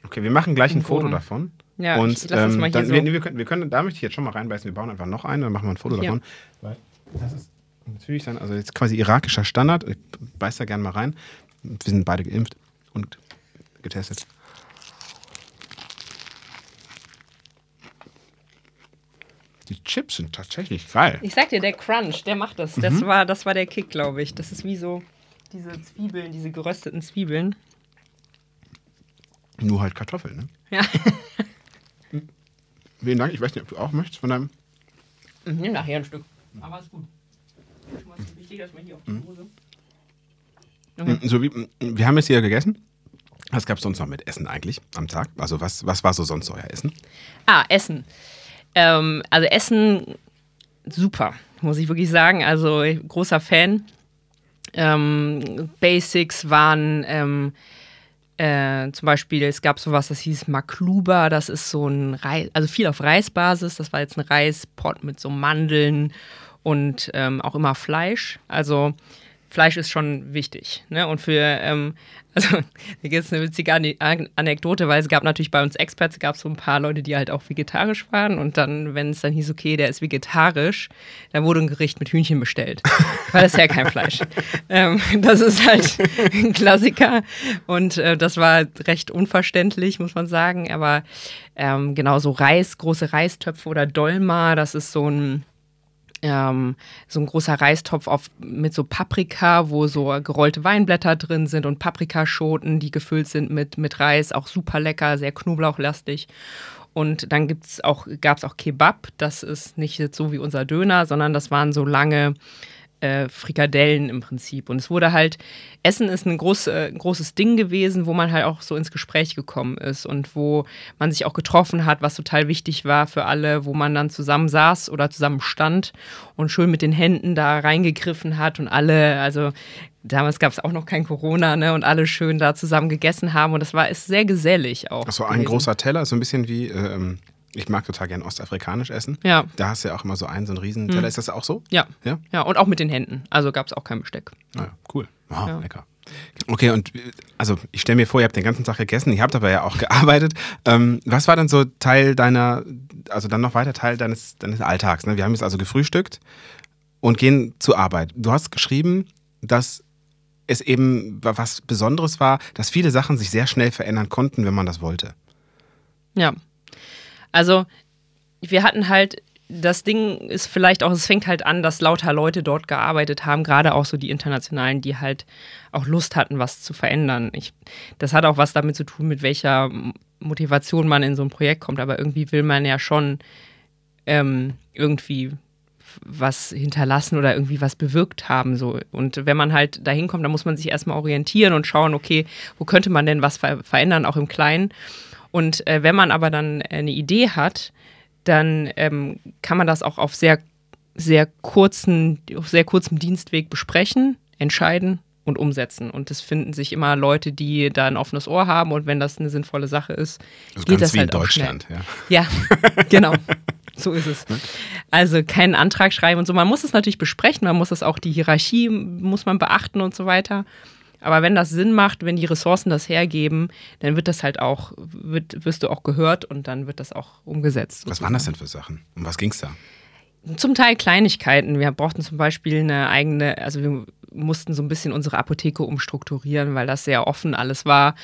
Okay, wir machen gleich ein Foto davon. Ja, und ich lass ähm, mal hier dann, so. wir, wir, können, wir können, da möchte ich jetzt schon mal reinbeißen. Wir bauen einfach noch einen, dann machen wir ein Foto hier. davon. Weil das ist Natürlich dann, also jetzt quasi irakischer Standard. Ich beiß da gerne mal rein. Wir sind beide geimpft und getestet. Die Chips sind tatsächlich geil. Ich sag dir, der Crunch, der macht das. Das, Mhm. war, das war der Kick, glaube ich. Das ist wie so diese Zwiebeln, diese gerösteten Zwiebeln. Nur halt Kartoffeln, ne? Ja. *laughs* Vielen Dank. Ich weiß nicht, ob du auch möchtest von deinem. Ich nehme nachher ein Stück. Aber ist gut. Schon mal wichtig, dass man hier auf die Mhm. Hose. Mm, So wie, mm, wir haben jetzt hier gegessen. Was gab es sonst noch mit Essen eigentlich am Tag? Also was, was war so sonst euer Essen? Ah, Essen. Ähm, also Essen, super, muss ich wirklich sagen. Also großer Fan. Ähm, Basics waren ähm, äh, zum Beispiel, es gab sowas, das hieß Makluba, das ist so ein Reis, also viel auf Reisbasis. Das war jetzt ein Reispott mit so Mandeln und ähm, auch immer Fleisch. Also Fleisch ist schon wichtig. Ne? Und für, ähm, *laughs* also da gibt es eine witzige An- Anekdote, weil es gab natürlich bei uns Experts, gab es so ein paar Leute, die halt auch vegetarisch waren. Und dann, wenn es dann hieß, okay, der ist vegetarisch, dann wurde ein Gericht mit Hühnchen bestellt. *laughs* weil das ist ja kein Fleisch. ähm, das ist halt *laughs* ein Klassiker. Und äh, das war recht unverständlich, muss man sagen. Aber ähm, genau so Reis, große Reistöpfe oder Dolma, das ist so ein ähm, so ein großer Reistopf auf, mit so Paprika, wo so gerollte Weinblätter drin sind und Paprikaschoten, die gefüllt sind mit, mit Reis, auch super lecker, sehr knoblauchlastig. Und dann gibt's auch, gab es auch Kebab, das ist nicht so wie unser Döner, sondern das waren so lange äh, Frikadellen im Prinzip. Und es wurde halt, Essen ist ein, groß, äh, ein großes Ding gewesen, wo man halt auch so ins Gespräch gekommen ist und wo man sich auch getroffen hat, was total wichtig war für alle, wo man dann zusammen saß oder zusammen stand und schön mit den Händen da reingegriffen hat und alle, also damals gab es auch noch kein Corona, ne, und alle schön da zusammen gegessen haben und das war ist sehr gesellig auch. Achso, ein gewesen. großer Teller, so ein bisschen wie, ähm, ich mag total gern ostafrikanisch essen. Ja. Da hast du ja auch immer so einen, so einen riesen Teller. Ist das auch so? Ja. Ja? Ja, und auch mit den Händen. Also gab es auch kein Besteck. Ah, ja, cool. Wow, Ja. lecker. Okay, und also ich stelle mir vor, ihr habt den ganzen Tag gegessen, ihr habt aber ja auch *laughs* gearbeitet. Ähm, was war dann so Teil deiner, also dann noch weiter Teil deines, deines Alltags? Ne? Wir haben jetzt also gefrühstückt und gehen zur Arbeit. Du hast geschrieben, dass es eben was Besonderes war, dass viele Sachen sich sehr schnell verändern konnten, wenn man das wollte. Ja. Also, wir hatten halt, das Ding ist vielleicht auch, es fängt halt an, dass lauter Leute dort gearbeitet haben, gerade auch so die internationalen, die halt auch Lust hatten, was zu verändern. Ich, das hat auch was damit zu tun, mit welcher Motivation man in so ein Projekt kommt, aber irgendwie will man ja schon ähm, irgendwie was hinterlassen oder irgendwie was bewirkt haben. So. Und wenn man halt dahin kommt, dann muss man sich erstmal orientieren und schauen, okay, wo könnte man denn was ver verändern, auch im Kleinen. Und äh, wenn man aber dann eine Idee hat, dann ähm, kann man das auch auf sehr, sehr kurzen, auf sehr kurzem Dienstweg besprechen, entscheiden und umsetzen. Und es finden sich immer Leute, die da ein offenes Ohr haben und wenn das eine sinnvolle Sache ist, Also geht das wie halt in. Deutschland. Ja. Ja, *laughs* genau. So ist es. Also keinen Antrag schreiben und so. Man muss es natürlich besprechen, man muss es auch, die Hierarchie muss man beachten und so weiter. Aber wenn das Sinn macht, wenn die Ressourcen das hergeben, dann wird das halt auch, wird, wirst du auch gehört und dann wird das auch umgesetzt. Was waren das denn für Sachen? Um was ging es da? Zum Teil Kleinigkeiten. Wir brauchten zum Beispiel eine eigene, also wir mussten so ein bisschen unsere Apotheke umstrukturieren, weil das sehr offen alles war.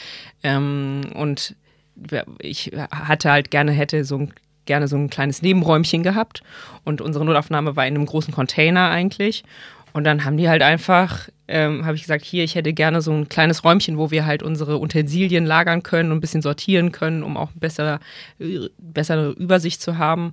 Ähm, und ich hatte halt gerne, hätte so ein, gerne so ein kleines Nebenräumchen gehabt. Und unsere Notaufnahme war in einem großen Container eigentlich. Und dann haben die halt einfach, ähm, habe ich gesagt, hier, ich hätte gerne so ein kleines Räumchen, wo wir halt unsere Utensilien lagern können und ein bisschen sortieren können, um auch bessere, äh, bessere Übersicht zu haben.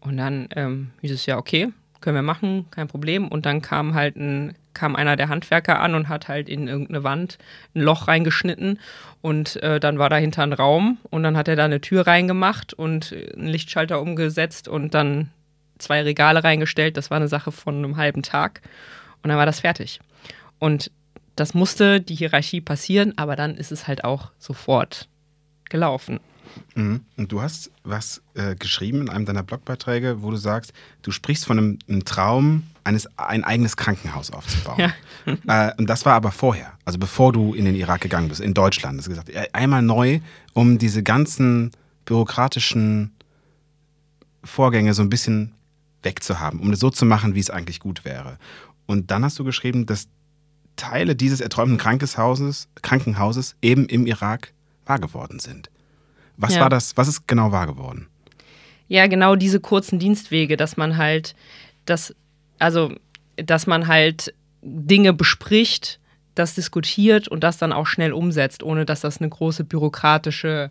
Und dann ähm, hieß es ja, okay, können wir machen, kein Problem. Und dann kam halt ein, kam einer der Handwerker an und hat halt in irgendeine Wand ein Loch reingeschnitten. Und äh, dann war dahinter ein Raum und dann hat er da eine Tür reingemacht und einen Lichtschalter umgesetzt und dann zwei Regale reingestellt. Das war eine Sache von einem halben Tag. Und dann war das fertig. Und das musste die Hierarchie passieren, aber dann ist es halt auch sofort gelaufen. Mhm. Und du hast was äh, geschrieben in einem deiner Blogbeiträge, wo du sagst, du sprichst von einem, einem Traum, eines, ein eigenes Krankenhaus aufzubauen. *laughs* Ja. *laughs* Äh, und das war aber vorher, also bevor du in den Irak gegangen bist, in Deutschland. Hast du gesagt, äh, einmal neu, um diese ganzen bürokratischen Vorgänge so ein bisschen wegzuhaben, um es so zu machen, wie es eigentlich gut wäre. Und dann hast du geschrieben, dass Teile dieses erträumten Krankenhauses, Krankenhauses eben im Irak wahr geworden sind. Was Ja. war das? Was ist genau wahr geworden? Ja, genau diese kurzen Dienstwege, dass man halt das, also dass man halt Dinge bespricht, das diskutiert und das dann auch schnell umsetzt, ohne dass das eine große bürokratische,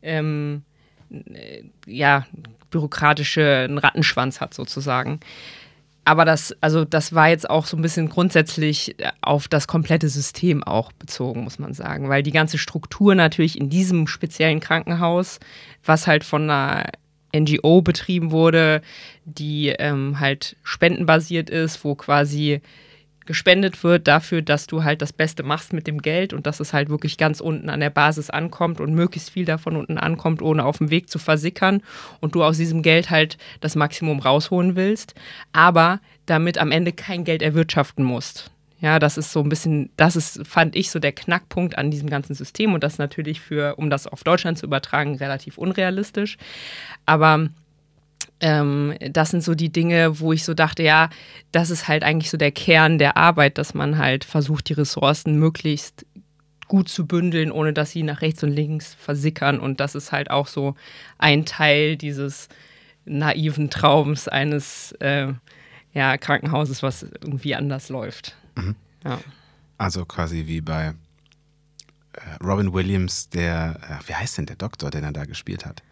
ähm, äh, ja, bürokratische einen Rattenschwanz hat sozusagen. Aber das, also das war jetzt auch so ein bisschen grundsätzlich auf das komplette System auch bezogen, muss man sagen. Weil die ganze Struktur natürlich in diesem speziellen Krankenhaus, was halt von einer NGO betrieben wurde, die ähm, halt spendenbasiert ist, wo quasi gespendet wird dafür, dass du halt das Beste machst mit dem Geld und dass es halt wirklich ganz unten an der Basis ankommt und möglichst viel davon unten ankommt, ohne auf dem Weg zu versickern und du aus diesem Geld halt das Maximum rausholen willst, aber damit am Ende kein Geld erwirtschaften musst. Ja, das ist so ein bisschen, das ist, fand ich, so der Knackpunkt an diesem ganzen System und das natürlich für, um das auf Deutschland zu übertragen, relativ unrealistisch. Aber ähm, das sind so die Dinge, wo ich so dachte, ja, das ist halt eigentlich so der Kern der Arbeit, dass man halt versucht, die Ressourcen möglichst gut zu bündeln, ohne dass sie nach rechts und links versickern. Und das ist halt auch so ein Teil dieses naiven Traums eines äh, ja, Krankenhauses, was irgendwie anders läuft. Ja. Also quasi wie bei äh, Robin Williams, der, äh, wie heißt denn der Doktor, den er da gespielt hat?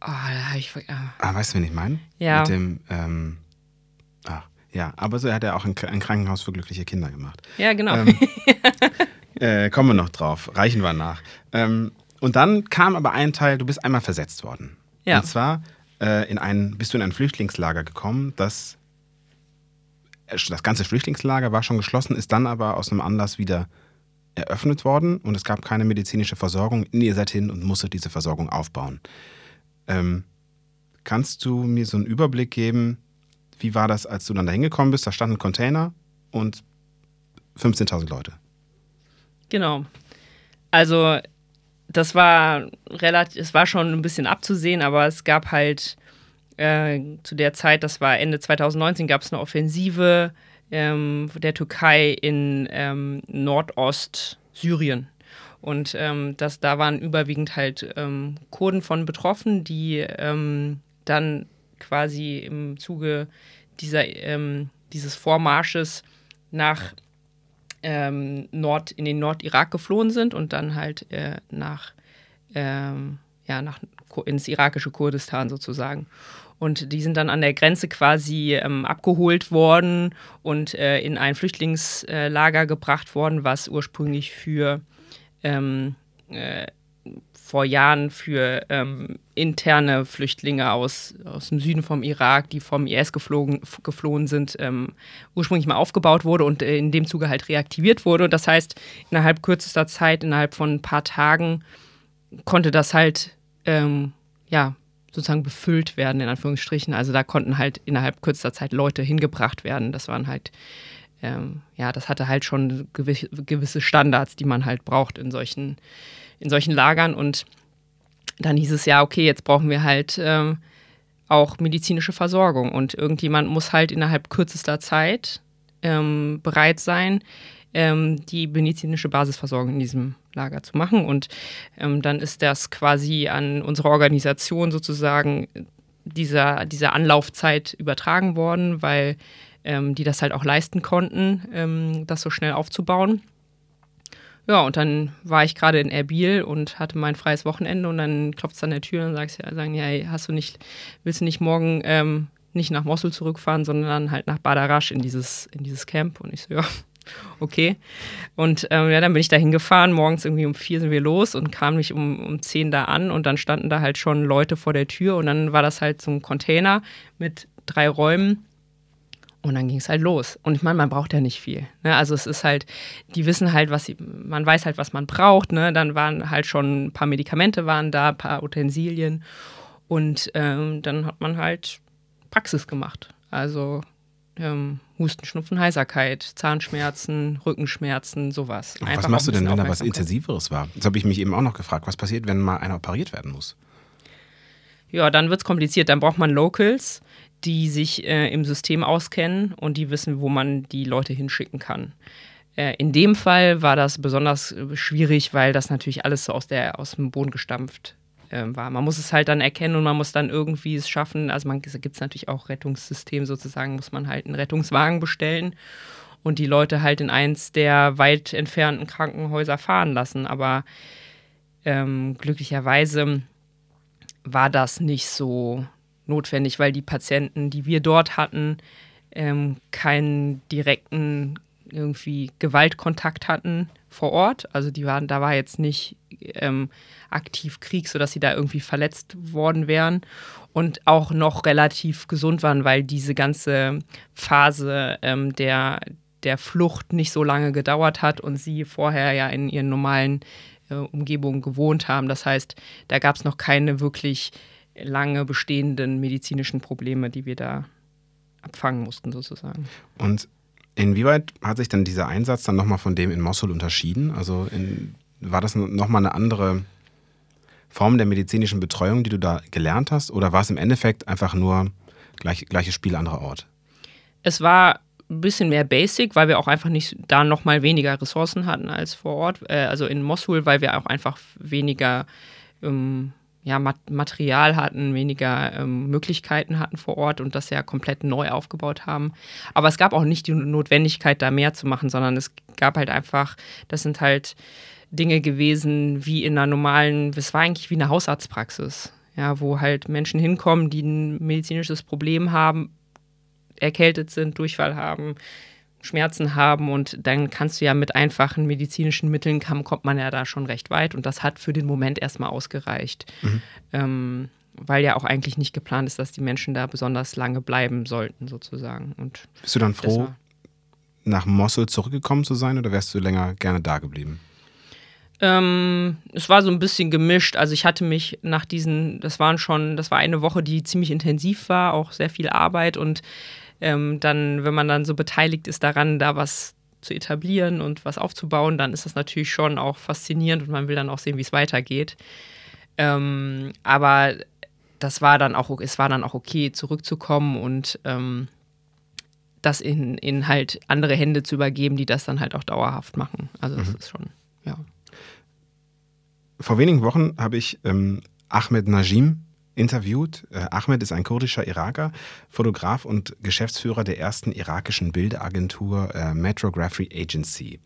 Oh, da hab ich, ah. Ah, weißt du, wen ich meine? Ja. Mit dem, ähm, ach, ja, aber so hat er auch ein, ein Krankenhaus für glückliche Kinder gemacht. ja, genau. Ähm, *laughs* äh, kommen wir noch drauf, reichen wir nach. Ähm, und dann kam aber ein Teil, du bist einmal versetzt worden. Ja. Und zwar äh, in ein, bist du in ein Flüchtlingslager gekommen, das äh, das ganze Flüchtlingslager war schon geschlossen, ist dann aber aus einem Anlass wieder eröffnet worden und es gab keine medizinische Versorgung. Ihr seid hin und musstet diese Versorgung aufbauen. Ähm, kannst du mir so einen Überblick geben, wie war das, als du dann da hingekommen bist? Da stand ein Container und 15.000 Leute. Genau. Also das war relativ, es war schon ein bisschen abzusehen, aber es gab halt äh, zu der Zeit, das war Ende 2019, gab es eine Offensive ähm, der Türkei in ähm, Nordost-Syrien. Und ähm, das, da waren überwiegend halt ähm, Kurden von betroffen, die ähm, dann quasi im Zuge dieser, ähm, dieses Vormarsches nach ähm, Nord, in den Nordirak geflohen sind und dann halt äh, nach, ähm, ja, nach, ins irakische Kurdistan sozusagen. Und die sind dann an der Grenze quasi ähm, abgeholt worden und äh, in ein Flüchtlingslager gebracht worden, was ursprünglich für ähm, äh, vor Jahren für ähm, interne Flüchtlinge aus, aus dem Süden vom Irak, die vom IS geflogen, geflohen sind, ähm, ursprünglich mal aufgebaut wurde und äh, in dem Zuge halt reaktiviert wurde. Und das heißt, innerhalb kürzester Zeit, innerhalb von ein paar Tagen, konnte das halt ähm, ja sozusagen befüllt werden, in Anführungsstrichen. Also da konnten halt innerhalb kürzester Zeit Leute hingebracht werden. Das waren halt ähm, ja, das hatte halt schon gewisse, Standards, die man halt braucht in solchen, in solchen Lagern. Und dann hieß es ja, okay, jetzt brauchen wir halt ähm, auch medizinische Versorgung. Und irgendjemand muss halt innerhalb kürzester Zeit ähm, bereit sein, ähm, die medizinische Basisversorgung in diesem Lager zu machen. Und ähm, dann ist das quasi an unsere Organisation sozusagen dieser, dieser Anlaufzeit übertragen worden, weil ähm, die das halt auch leisten konnten, ähm, das so schnell aufzubauen. Ja, und dann war ich gerade in Erbil und hatte mein freies Wochenende und dann klopft es an der Tür und sagst, ja, sagen, ja, hast du nicht, willst du nicht morgen ähm, nicht nach Mosul zurückfahren, sondern halt nach Badarasch in dieses, in dieses Camp? Und ich so, ja, *laughs* okay. Und ähm, ja, dann bin ich da hingefahren, morgens irgendwie um vier sind wir los und kam mich um, um zehn da an und dann standen da halt schon Leute vor der Tür und dann war das halt so ein Container mit drei Räumen und dann ging es halt los. Und ich meine, man braucht ja nicht viel. Ne? Also es ist halt, die wissen halt, was sie, man weiß halt, was man braucht. Ne? Dann waren halt schon ein paar Medikamente waren da, ein paar Utensilien. Und ähm, dann hat man halt Praxis gemacht. Also ähm, Husten, Schnupfen, Heiserkeit, Zahnschmerzen, Rückenschmerzen, sowas. Einfach was machst du denn, wenn da was. Intensiveres war? Das habe ich mich eben auch noch gefragt. Was passiert, wenn mal einer operiert werden muss? Ja, dann wird es kompliziert. Dann braucht man Locals, die sich äh, im System auskennen und die wissen, wo man die Leute hinschicken kann. Äh, in dem Fall war das besonders äh, schwierig, weil das natürlich alles so aus, der, aus dem Boden gestampft äh, war. Man muss es halt dann erkennen und man muss dann irgendwie es schaffen. Also man gibt es natürlich auch Rettungssystem sozusagen, muss man halt einen Rettungswagen bestellen und die Leute halt in eins der weit entfernten Krankenhäuser fahren lassen. Aber ähm, glücklicherweise war das nicht so notwendig, weil die Patienten, die wir dort hatten, ähm, keinen direkten irgendwie Gewaltkontakt hatten vor Ort. Also die waren, da war jetzt nicht ähm, aktiv Krieg, sodass sie da irgendwie verletzt worden wären und auch noch relativ gesund waren, weil diese ganze Phase ähm, der, der Flucht nicht so lange gedauert hat und sie vorher ja in ihren normalen äh, Umgebungen gewohnt haben. Das heißt, da gab es noch keine wirklich lange bestehenden medizinischen Probleme, die wir da abfangen mussten sozusagen. Und inwieweit hat sich dann dieser Einsatz dann nochmal von dem in Mosul unterschieden? Also in, war das nochmal eine andere Form der medizinischen Betreuung, die du da gelernt hast? Oder war es im Endeffekt einfach nur gleich, gleiches Spiel, anderer Ort? Es war ein bisschen mehr basic, weil wir auch einfach nicht da nochmal weniger Ressourcen hatten als vor Ort. Äh, also in Mosul, weil wir auch einfach weniger ähm, ja, Material hatten, weniger ähm, Möglichkeiten hatten vor Ort und das ja komplett neu aufgebaut haben. Aber es gab auch nicht die Notwendigkeit, da mehr zu machen, sondern es gab halt einfach, das sind halt Dinge gewesen wie in einer normalen, es war eigentlich wie eine Hausarztpraxis, ja, wo halt Menschen hinkommen, die ein medizinisches Problem haben, erkältet sind, Durchfall haben, Schmerzen haben und dann kannst du ja mit einfachen medizinischen Mitteln kommen, kommt man ja da schon recht weit und das hat für den Moment erstmal ausgereicht. Mhm. Ähm, weil ja auch eigentlich nicht geplant ist, dass die Menschen da besonders lange bleiben sollten, sozusagen. Und Bist du dann froh, nach Mosul zurückgekommen zu sein oder wärst du länger gerne da geblieben? Ähm, es war so ein bisschen gemischt. Also ich hatte mich nach diesen, das waren schon, das war eine Woche, die ziemlich intensiv war, auch sehr viel Arbeit und ähm, dann, wenn man dann so beteiligt ist daran, da was zu etablieren und was aufzubauen, dann ist das natürlich schon auch faszinierend und man will dann auch sehen, wie es weitergeht. Ähm, aber das war dann auch, es war dann auch okay, zurückzukommen und ähm, das in, in halt andere Hände zu übergeben, die das dann halt auch dauerhaft machen. Also das mhm. ist schon, ja. Vor wenigen Wochen habe ich ähm, Ahmed Najim interviewt. Äh, Ahmed ist ein kurdischer Iraker, Fotograf und Geschäftsführer der ersten irakischen Bildagentur äh, Metrography Agency.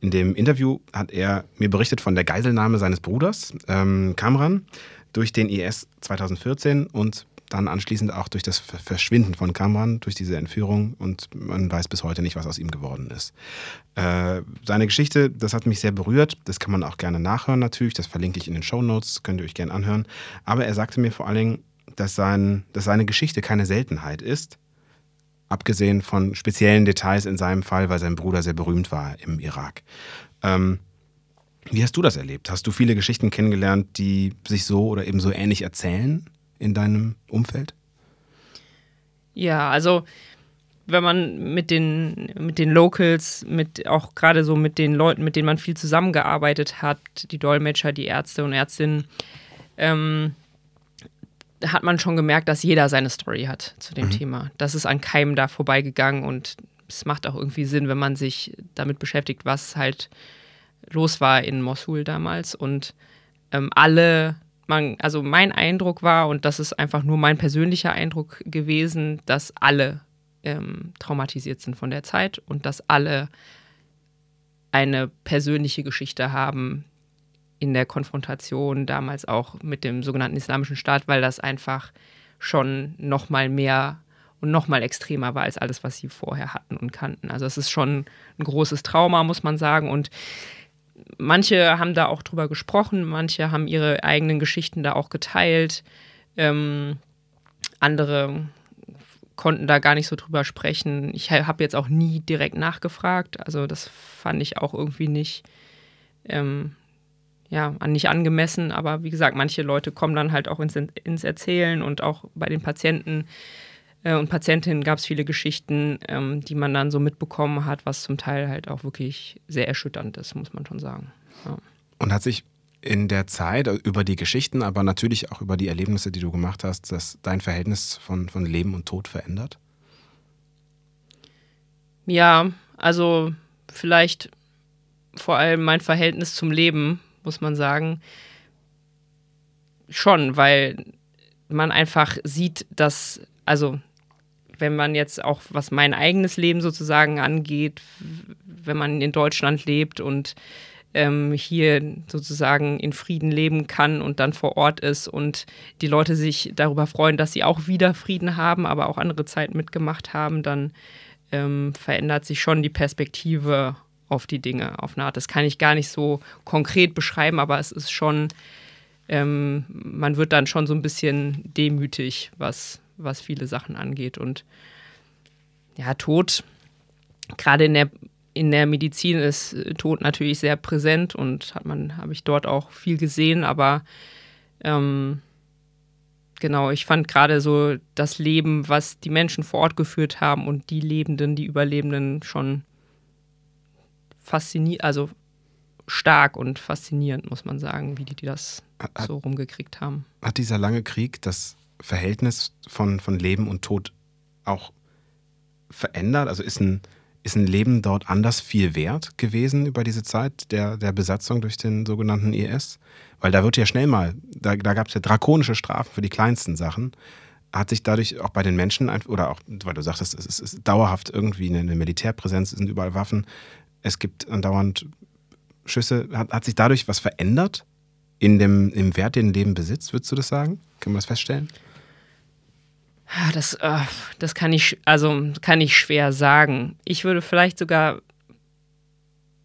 In dem Interview hat er mir berichtet von der Geiselnahme seines Bruders, ähm, Kamran, durch den IS 2014 und dann anschließend auch durch das Verschwinden von Kamran, durch diese Entführung und man weiß bis heute nicht, was aus ihm geworden ist. Äh, seine Geschichte, das hat mich sehr berührt, das kann man auch gerne nachhören natürlich, das verlinke ich in den Show Notes, könnt ihr euch gerne anhören. Aber er sagte mir vor allen Dingen, dass, sein, dass seine Geschichte keine Seltenheit ist, abgesehen von speziellen Details in seinem Fall, weil sein Bruder sehr berühmt war im Irak. Ähm, wie hast du das erlebt? Hast du viele Geschichten kennengelernt, die sich so oder eben so ähnlich erzählen? In deinem Umfeld? Ja, also wenn man mit den, mit den Locals, mit auch gerade so mit den Leuten, mit denen man viel zusammengearbeitet hat, die Dolmetscher, die Ärzte und Ärztinnen, ähm, hat man schon gemerkt, dass jeder seine Story hat zu dem mhm. Thema. Das ist an keinem da vorbeigegangen und es macht auch irgendwie Sinn, wenn man sich damit beschäftigt, was halt los war in Mosul damals. Und ähm, alle man, also mein Eindruck war, und das ist einfach nur mein persönlicher Eindruck gewesen, dass alle ähm, traumatisiert sind von der Zeit und dass alle eine persönliche Geschichte haben in der Konfrontation damals auch mit dem sogenannten Islamischen Staat, weil das einfach schon noch mal mehr und noch mal extremer war als alles, was sie vorher hatten und kannten. Also es ist schon ein großes Trauma, muss man sagen. Und manche haben da auch drüber gesprochen, manche haben ihre eigenen Geschichten da auch geteilt. Ähm, andere konnten da gar nicht so drüber sprechen. Ich habe jetzt auch nie direkt nachgefragt. Also das fand ich auch irgendwie nicht, ähm, ja, nicht angemessen. Aber wie gesagt, manche Leute kommen dann halt auch ins, ins Erzählen und auch bei den Patienten äh, und Patientinnen gab es viele Geschichten, ähm, die man dann so mitbekommen hat, was zum Teil halt auch wirklich sehr erschütternd ist, muss man schon sagen. Ja. Und hat sich in der Zeit über die Geschichten, aber natürlich auch über die Erlebnisse, die du gemacht hast, dass dein Verhältnis von, von Leben und Tod verändert? Ja, also vielleicht vor allem mein Verhältnis zum Leben, muss man sagen. Schon, weil man einfach sieht, dass, also wenn man jetzt auch, was mein eigenes Leben sozusagen angeht, wenn man in Deutschland lebt und ähm, hier sozusagen in Frieden leben kann und dann vor Ort ist und die Leute sich darüber freuen, dass sie auch wieder Frieden haben, aber auch andere Zeiten mitgemacht haben, dann ähm, verändert sich schon die Perspektive auf die Dinge auf eine Art. Das kann ich gar nicht so konkret beschreiben, aber es ist schon, ähm, man wird dann schon so ein bisschen demütig, was, was viele Sachen angeht. Und ja, Tod, gerade in der, in der Medizin ist Tod natürlich sehr präsent und hat man, habe ich dort auch viel gesehen, aber ähm, genau, ich fand gerade so das Leben, was die Menschen vor Ort geführt haben und die Lebenden, die Überlebenden schon faszinierend, also stark und faszinierend, muss man sagen, wie die, die das hat, so rumgekriegt haben. Hat dieser lange Krieg das Verhältnis von, von Leben und Tod auch verändert? Also ist ein, ist ein Leben dort anders viel wert gewesen über diese Zeit der, der Besatzung durch den sogenannten IS? Weil da wird ja schnell mal, da, da gab es ja drakonische Strafen für die kleinsten Sachen. Hat sich dadurch auch bei den Menschen, oder auch, weil du sagtest, es ist, es ist dauerhaft irgendwie eine Militärpräsenz, es sind überall Waffen, es gibt andauernd Schüsse, hat, hat sich dadurch was verändert in dem, im Wert, den Leben besitzt, würdest du das sagen? Können wir das feststellen? Ah, das, äh, das kann ich, also kann ich schwer sagen. Ich würde vielleicht sogar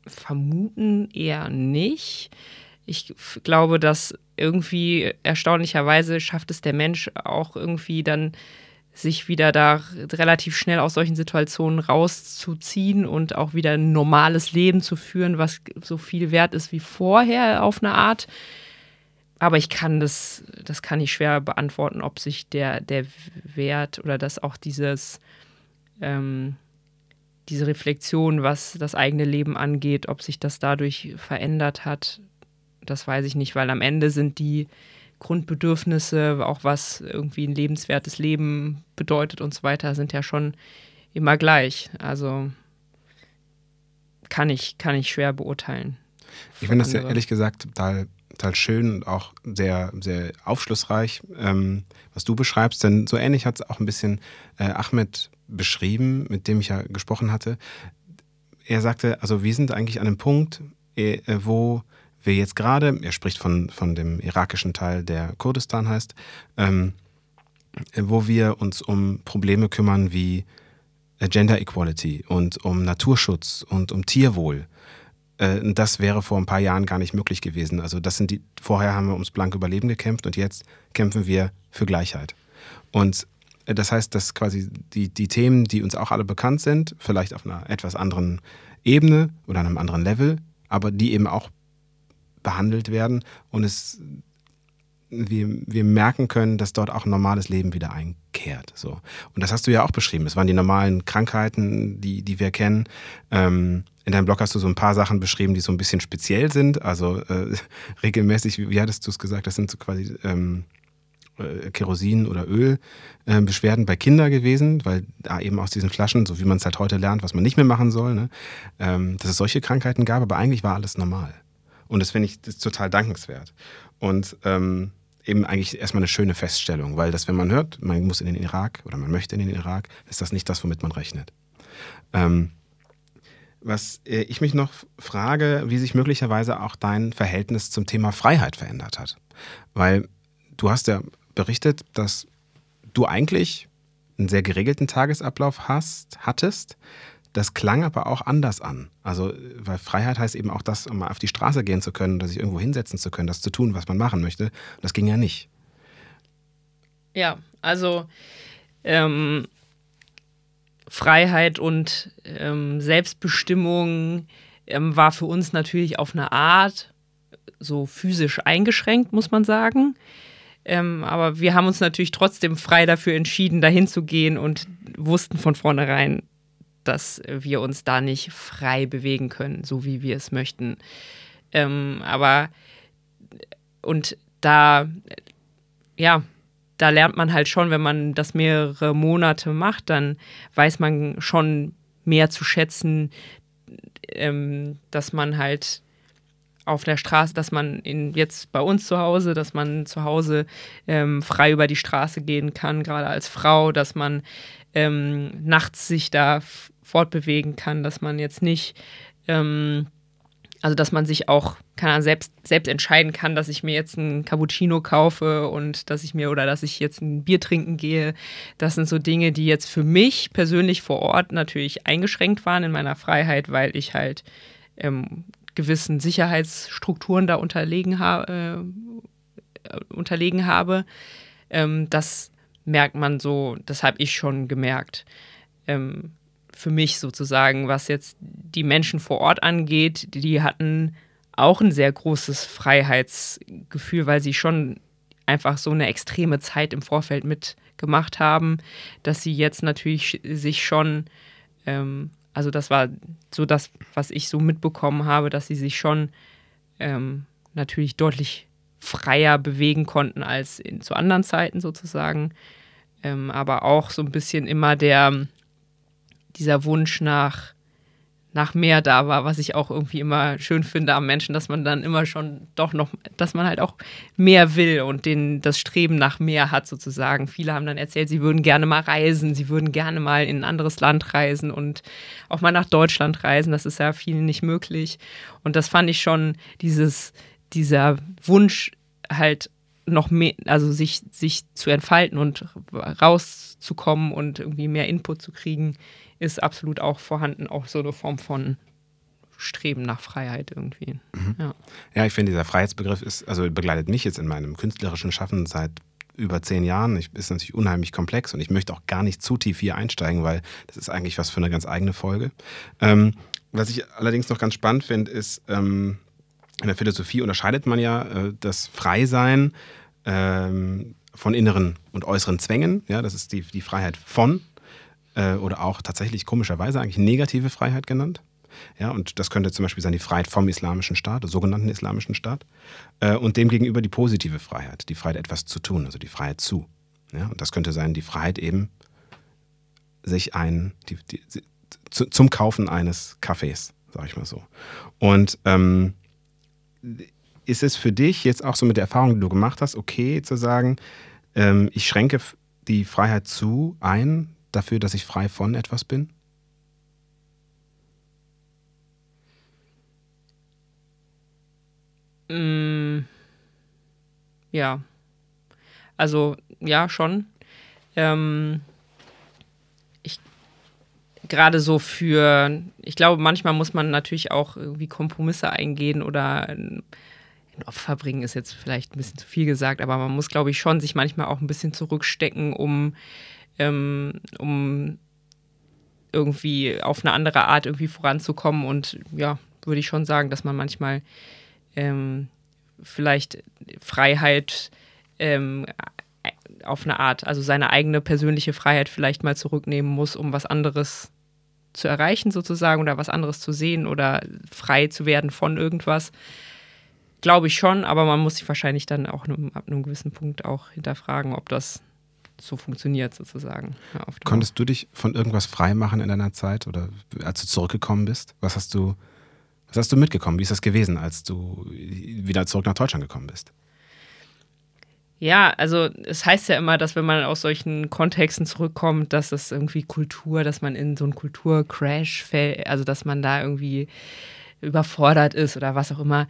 vermuten, eher nicht. Ich glaube, dass irgendwie erstaunlicherweise schafft es der Mensch auch irgendwie dann sich wieder da relativ schnell aus solchen Situationen rauszuziehen und auch wieder ein normales Leben zu führen, was so viel wert ist wie vorher auf eine Art aber ich kann das, das kann ich schwer beantworten, ob sich der, der Wert oder dass auch dieses, ähm, diese Reflexion, was das eigene Leben angeht, ob sich das dadurch verändert hat, das weiß ich nicht, weil am Ende sind die Grundbedürfnisse, auch was irgendwie ein lebenswertes Leben bedeutet und so weiter, sind ja schon immer gleich. Also kann ich, kann ich schwer beurteilen. Ich finde das ja ehrlich gesagt total total schön und auch sehr, sehr aufschlussreich, ähm, was du beschreibst. Denn so ähnlich hat es auch ein bisschen äh, Ahmed beschrieben, mit dem ich ja gesprochen hatte. Er sagte, also wir sind eigentlich an einem Punkt, äh, wo wir jetzt gerade, er spricht von, von dem irakischen Teil, der Kurdistan heißt, ähm, wo wir uns um Probleme kümmern wie Gender Equality und um Naturschutz und um Tierwohl äh, das wäre vor ein paar Jahren gar nicht möglich gewesen. Also das sind die, vorher haben wir ums blanke Überleben gekämpft und jetzt kämpfen wir für Gleichheit. Und äh, das heißt, dass quasi die, die Themen, die uns auch alle bekannt sind, vielleicht auf einer etwas anderen Ebene oder einem anderen Level, aber die eben auch behandelt werden und es wir, wir merken können, dass dort auch ein normales Leben wieder einkehrt. So. Und das hast du ja auch beschrieben. Es waren die normalen Krankheiten, die, die wir kennen. Ähm, in deinem Blog hast du so ein paar Sachen beschrieben, die so ein bisschen speziell sind. Also äh, *laughs* regelmäßig, wie, wie hattest du es gesagt, das sind so quasi ähm, äh, Kerosin- oder Ölbeschwerden äh, bei Kindern gewesen, weil da eben aus diesen Flaschen, so wie man es halt heute lernt, was man nicht mehr machen soll, ne, ähm, dass es solche Krankheiten gab, aber eigentlich war alles normal. Und das finde ich das total dankenswert. Und ähm, eben eigentlich erstmal eine schöne Feststellung, weil das, wenn man hört, man muss in den Irak oder man möchte in den Irak, ist das nicht das, womit man rechnet. Ähm, was äh, ich mich noch frage, wie sich möglicherweise auch dein Verhältnis zum Thema Freiheit verändert hat. Weil du hast ja berichtet, dass du eigentlich einen sehr geregelten Tagesablauf hast, hattest, das klang aber auch anders an. Also, weil Freiheit heißt eben auch das, um mal auf die Straße gehen zu können oder sich irgendwo hinsetzen zu können, das zu tun, was man machen möchte. Das ging ja nicht. Ja, also ähm, Freiheit und ähm, Selbstbestimmung ähm, war für uns natürlich auf eine Art so physisch eingeschränkt, muss man sagen. Ähm, aber wir haben uns natürlich trotzdem frei dafür entschieden, dahin zu gehen und wussten von vornherein, dass wir uns da nicht frei bewegen können, so wie wir es möchten. Ähm, aber und da, ja, da lernt man halt schon, wenn man das mehrere Monate macht, dann weiß man schon mehr zu schätzen, ähm, dass man halt auf der Straße, dass man in, jetzt bei uns zu Hause, dass man zu Hause ähm, frei über die Straße gehen kann, gerade als Frau, dass man ähm, nachts sich da fortbewegen kann, dass man jetzt nicht, ähm, also dass man sich auch kann selbst, selbst entscheiden kann, dass ich mir jetzt einen Cappuccino kaufe und dass ich mir oder dass ich jetzt ein Bier trinken gehe. Das sind so Dinge, die jetzt für mich persönlich vor Ort natürlich eingeschränkt waren in meiner Freiheit, weil ich halt ähm, gewissen Sicherheitsstrukturen da unterlegen, ha äh, unterlegen habe. Ähm, das merkt man so, das habe ich schon gemerkt. Ähm, für mich sozusagen, was jetzt die Menschen vor Ort angeht, die hatten auch ein sehr großes Freiheitsgefühl, weil sie schon einfach so eine extreme Zeit im Vorfeld mitgemacht haben, dass sie jetzt natürlich sich schon ähm, also das war so das, was ich so mitbekommen habe, dass sie sich schon ähm, natürlich deutlich freier bewegen konnten als in, zu anderen Zeiten sozusagen. Ähm, aber auch so ein bisschen immer der, dieser Wunsch nach nach mehr da war, was ich auch irgendwie immer schön finde am Menschen, dass man dann immer schon doch noch, dass man halt auch mehr will und den, das Streben nach mehr hat sozusagen. Viele haben dann erzählt, sie würden gerne mal reisen, sie würden gerne mal in ein anderes Land reisen und auch mal nach Deutschland reisen. Das ist ja vielen nicht möglich. Und das fand ich schon dieses, dieser Wunsch halt noch mehr, also sich, sich zu entfalten und rauszukommen und irgendwie mehr Input zu kriegen, ist absolut auch vorhanden, auch so eine Form von Streben nach Freiheit irgendwie. Mhm. Ja. ja, ich finde, dieser Freiheitsbegriff ist, also begleitet mich jetzt in meinem künstlerischen Schaffen seit über zehn Jahren. Ich, ist natürlich unheimlich komplex und ich möchte auch gar nicht zu tief hier einsteigen, weil das ist eigentlich was für eine ganz eigene Folge. Ähm, was ich allerdings noch ganz spannend finde, ist, ähm, in der Philosophie unterscheidet man ja äh, das Freisein ähm, von inneren und äußeren Zwängen. Ja, das ist die, die Freiheit von äh, oder auch tatsächlich komischerweise eigentlich negative Freiheit genannt. Ja, und das könnte zum Beispiel sein die Freiheit vom islamischen Staat, der sogenannten islamischen Staat. Äh, und demgegenüber die positive Freiheit, die Freiheit etwas zu tun, also die Freiheit zu. Ja, und das könnte sein die Freiheit eben, sich ein, die, die, zu, zum Kaufen eines Kaffees, sage ich mal so. Und ähm, ist es für dich jetzt auch so mit der Erfahrung, die du gemacht hast, okay zu sagen, ähm, ich schränke die Freiheit zu ein, dafür, dass ich frei von etwas bin? Mm, ja. Also, ja, schon. Ähm, ich gerade so für, ich glaube, manchmal muss man natürlich auch irgendwie Kompromisse eingehen oder ein Opfer bringen, ist jetzt vielleicht ein bisschen zu viel gesagt, aber man muss, glaube ich, schon sich manchmal auch ein bisschen zurückstecken, um ähm, um irgendwie auf eine andere Art irgendwie voranzukommen. Und ja, würde ich schon sagen, dass man manchmal ähm, vielleicht Freiheit ähm, auf eine Art, also seine eigene persönliche Freiheit vielleicht mal zurücknehmen muss, um was anderes zu erreichen sozusagen oder was anderes zu sehen oder frei zu werden von irgendwas. Glaube ich schon, aber man muss sich wahrscheinlich dann auch ab einem gewissen Punkt auch hinterfragen, ob das so funktioniert sozusagen. Konntest du dich von irgendwas frei machen in deiner Zeit oder als du zurückgekommen bist? Was hast du, was hast du mitgekommen? Wie ist das gewesen, als du wieder zurück nach Deutschland gekommen bist? Ja, also es heißt ja immer, dass wenn man aus solchen Kontexten zurückkommt, dass das irgendwie Kultur, dass man in so einen Kulturcrash fällt, also dass man da irgendwie überfordert ist oder was auch immer.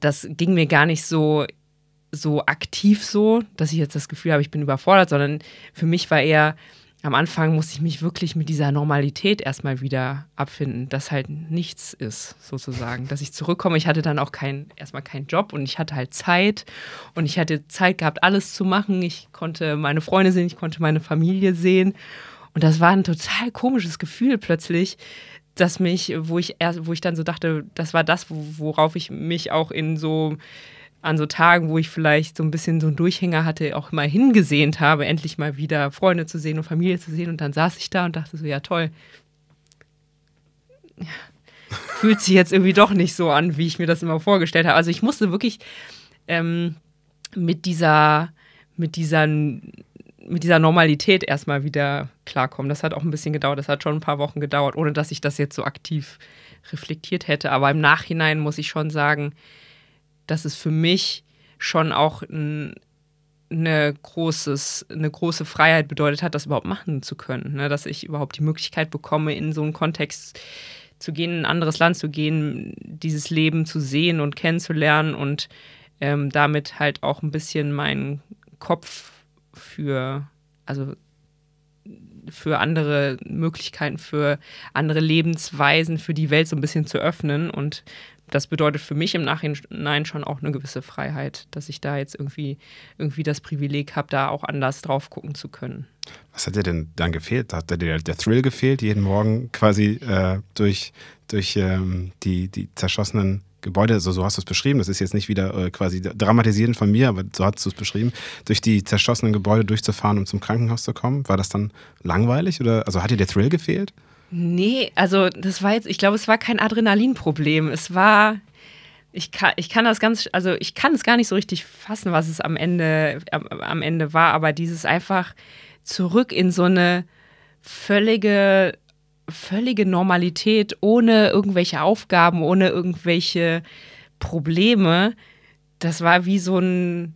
Das ging mir gar nicht so so aktiv so, dass ich jetzt das Gefühl habe, ich bin überfordert, sondern für mich war eher, am Anfang musste ich mich wirklich mit dieser Normalität erstmal wieder abfinden, dass halt nichts ist, sozusagen. Dass ich zurückkomme, ich hatte dann auch kein, erstmal keinen Job und ich hatte halt Zeit und ich hatte Zeit gehabt, alles zu machen. Ich konnte meine Freunde sehen, ich konnte meine Familie sehen. Und das war ein total komisches Gefühl plötzlich, dass mich, wo ich erst, wo ich dann so dachte, das war das, worauf ich mich auch in so an so Tagen, wo ich vielleicht so ein bisschen so einen Durchhänger hatte, auch mal hingesehnt habe, endlich mal wieder Freunde zu sehen und Familie zu sehen. Und dann saß ich da und dachte so, ja toll. *laughs* Fühlt sich jetzt irgendwie doch nicht so an, wie ich mir das immer vorgestellt habe. Also ich musste wirklich ähm, mit dieser, mit dieser mit dieser Normalität erstmal wieder klarkommen. Das hat auch ein bisschen gedauert. Das hat schon ein paar Wochen gedauert, ohne dass ich das jetzt so aktiv reflektiert hätte. Aber im Nachhinein muss ich schon sagen, dass es für mich schon auch ein, eine, großes, eine große Freiheit bedeutet hat, das überhaupt machen zu können. Ne? Dass ich überhaupt die Möglichkeit bekomme, in so einen Kontext zu gehen, in ein anderes Land zu gehen, dieses Leben zu sehen und kennenzulernen und ähm, damit halt auch ein bisschen meinen Kopf für, also für andere Möglichkeiten, für andere Lebensweisen, für die Welt so ein bisschen zu öffnen. Und das bedeutet für mich im Nachhinein schon auch eine gewisse Freiheit, dass ich da jetzt irgendwie, irgendwie das Privileg habe, da auch anders drauf gucken zu können. Was hat dir denn dann gefehlt? Hat dir der, der Thrill gefehlt, jeden Morgen quasi äh, durch, durch ähm, die, die zerschossenen Gebäude, also so hast du es beschrieben, das ist jetzt nicht wieder äh, quasi dramatisieren von mir, aber so hast du es beschrieben, durch die zerschossenen Gebäude durchzufahren, um zum Krankenhaus zu kommen. War das dann langweilig oder also hat dir der Thrill gefehlt? Nee, also das war jetzt, ich glaube, es war kein Adrenalinproblem. Es war, ich kann, ich kann das ganz, also ich kann es gar nicht so richtig fassen, was es am Ende, am, am Ende war, aber dieses einfach zurück in so eine völlige völlige Normalität, ohne irgendwelche Aufgaben, ohne irgendwelche Probleme. Das war wie so, ein,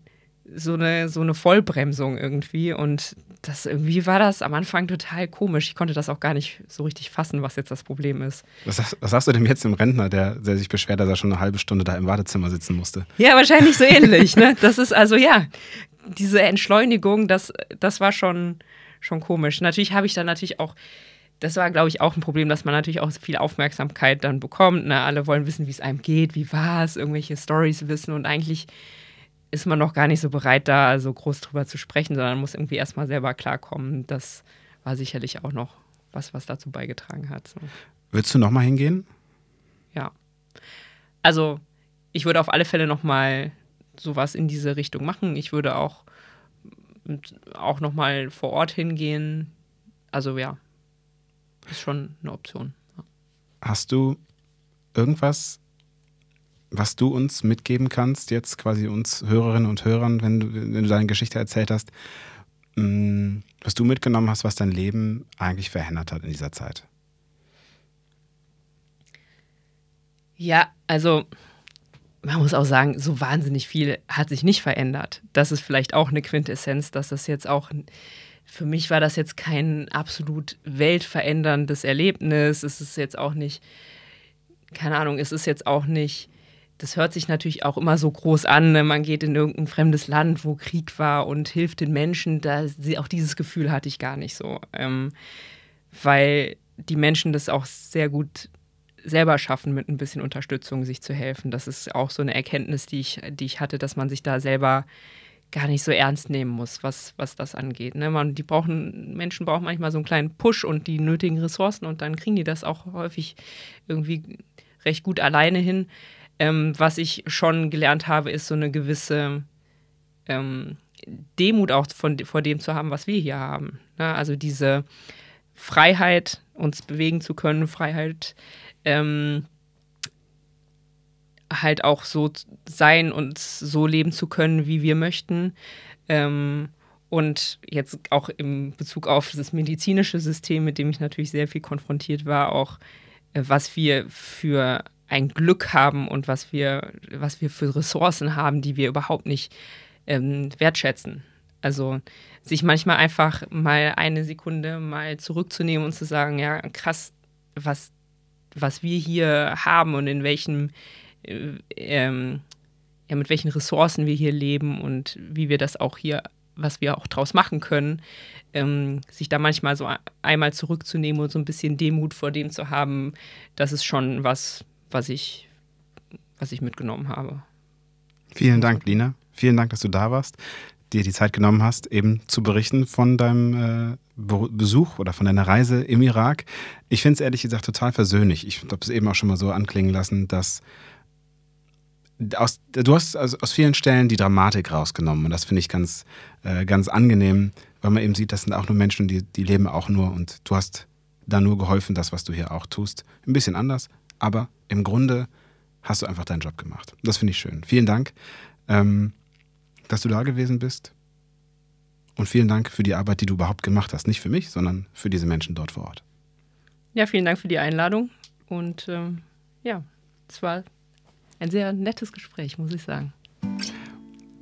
so, eine, so eine Vollbremsung irgendwie. Und das irgendwie war das am Anfang total komisch. Ich konnte das auch gar nicht so richtig fassen, was jetzt das Problem ist. Was, was sagst du denn jetzt dem Rentner, der, der sich beschwert, dass er schon eine halbe Stunde da im Wartezimmer sitzen musste? Ja, wahrscheinlich so ähnlich. Ne? Das ist also ja, diese Entschleunigung, das, das war schon, schon komisch. Natürlich habe ich dann natürlich auch das war, glaube ich, auch ein Problem, dass man natürlich auch viel Aufmerksamkeit dann bekommt. Ne? Alle wollen wissen, wie es einem geht, wie war es, irgendwelche Stories wissen und eigentlich ist man noch gar nicht so bereit, da so groß drüber zu sprechen, sondern muss irgendwie erstmal selber klarkommen. Das war sicherlich auch noch was, was dazu beigetragen hat. So. Willst du nochmal hingehen? Ja. Also, ich würde auf alle Fälle nochmal sowas in diese Richtung machen. Ich würde auch, auch nochmal vor Ort hingehen. Also, ja, ist schon eine Option. Ja. Hast du irgendwas, was du uns mitgeben kannst, jetzt quasi uns Hörerinnen und Hörern, wenn du, wenn du deine Geschichte erzählt hast, mm, was du mitgenommen hast, was dein Leben eigentlich verändert hat in dieser Zeit? Ja, also man muss auch sagen, so wahnsinnig viel hat sich nicht verändert. Das ist vielleicht auch eine Quintessenz, dass das jetzt auch für mich war das jetzt kein absolut weltveränderndes Erlebnis. Es ist jetzt auch nicht, keine Ahnung, es ist jetzt auch nicht, das hört sich natürlich auch immer so groß an. Ne? Man geht in irgendein fremdes Land, wo Krieg war und hilft den Menschen. Da, auch dieses Gefühl hatte ich gar nicht so. Ähm, weil die Menschen das auch sehr gut selber schaffen, mit ein bisschen Unterstützung sich zu helfen. Das ist auch so eine Erkenntnis, die ich, die ich hatte, dass man sich da selber gar nicht so ernst nehmen muss, was, was das angeht. Ne? Man, die brauchen, Menschen brauchen manchmal so einen kleinen Push und die nötigen Ressourcen und dann kriegen die das auch häufig irgendwie recht gut alleine hin. Ähm, was ich schon gelernt habe, ist so eine gewisse ähm, Demut auch von, vor dem zu haben, was wir hier haben. Ne? Also diese Freiheit, uns bewegen zu können, Freiheit, ähm, halt auch so sein und so leben zu können, wie wir möchten. Ähm, und jetzt auch im Bezug auf das medizinische System, mit dem ich natürlich sehr viel konfrontiert war, auch äh, was wir für ein Glück haben und was wir, was wir für Ressourcen haben, die wir überhaupt nicht ähm, wertschätzen. Also sich manchmal einfach mal eine Sekunde mal zurückzunehmen und zu sagen, ja, krass, was, was wir hier haben und in welchem ähm, ja, mit welchen Ressourcen wir hier leben und wie wir das auch hier, was wir auch draus machen können, ähm, sich da manchmal so einmal zurückzunehmen und so ein bisschen Demut vor dem zu haben, das ist schon was, was ich, was ich mitgenommen habe. Vielen Dank, Lina. Vielen Dank, dass du da warst, dir die Zeit genommen hast, eben zu berichten von deinem äh, Besuch oder von deiner Reise im Irak. Ich finde es ehrlich gesagt total versöhnlich. Ich habe es eben auch schon mal so anklingen lassen, dass aus, du hast also aus vielen Stellen die Dramatik rausgenommen und das finde ich ganz, äh, ganz angenehm, weil man eben sieht, das sind auch nur Menschen, die, die leben auch nur und du hast da nur geholfen, das, was du hier auch tust. Ein bisschen anders, aber im Grunde hast du einfach deinen Job gemacht. Das finde ich schön. Vielen Dank. ähm, dass du da gewesen bist. Und vielen Dank für die Arbeit, die du überhaupt gemacht hast. Nicht für mich, sondern für diese Menschen dort vor Ort. Ja, vielen Dank für die Einladung. Und ähm, ja, es war ein sehr nettes Gespräch, muss ich sagen.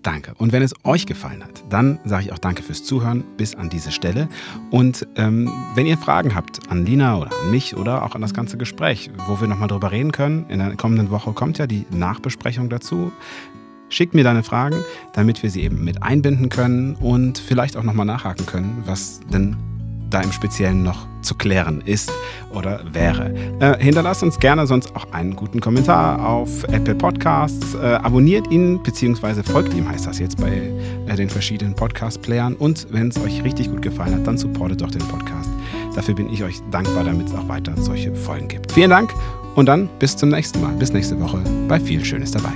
Danke. Und wenn es euch gefallen hat, dann sage ich auch danke fürs Zuhören bis an diese Stelle. Und ähm, wenn ihr Fragen habt an Lina oder an mich oder auch an das ganze Gespräch, wo wir nochmal drüber reden können, in der kommenden Woche kommt ja die Nachbesprechung dazu. Schickt mir deine Fragen, damit wir sie eben mit einbinden können und vielleicht auch nochmal nachhaken können, was denn da im Speziellen noch zu klären ist oder wäre. Äh, hinterlasst uns gerne sonst auch einen guten Kommentar auf Apple Podcasts. Äh, abonniert ihn, beziehungsweise folgt ihm, heißt das jetzt bei äh, den verschiedenen Podcast-Playern. Und wenn es euch richtig gut gefallen hat, dann supportet doch den Podcast. Dafür bin ich euch dankbar, damit es auch weiter solche Folgen gibt. Vielen Dank und dann bis zum nächsten Mal. Bis nächste Woche bei viel Schönes dabei.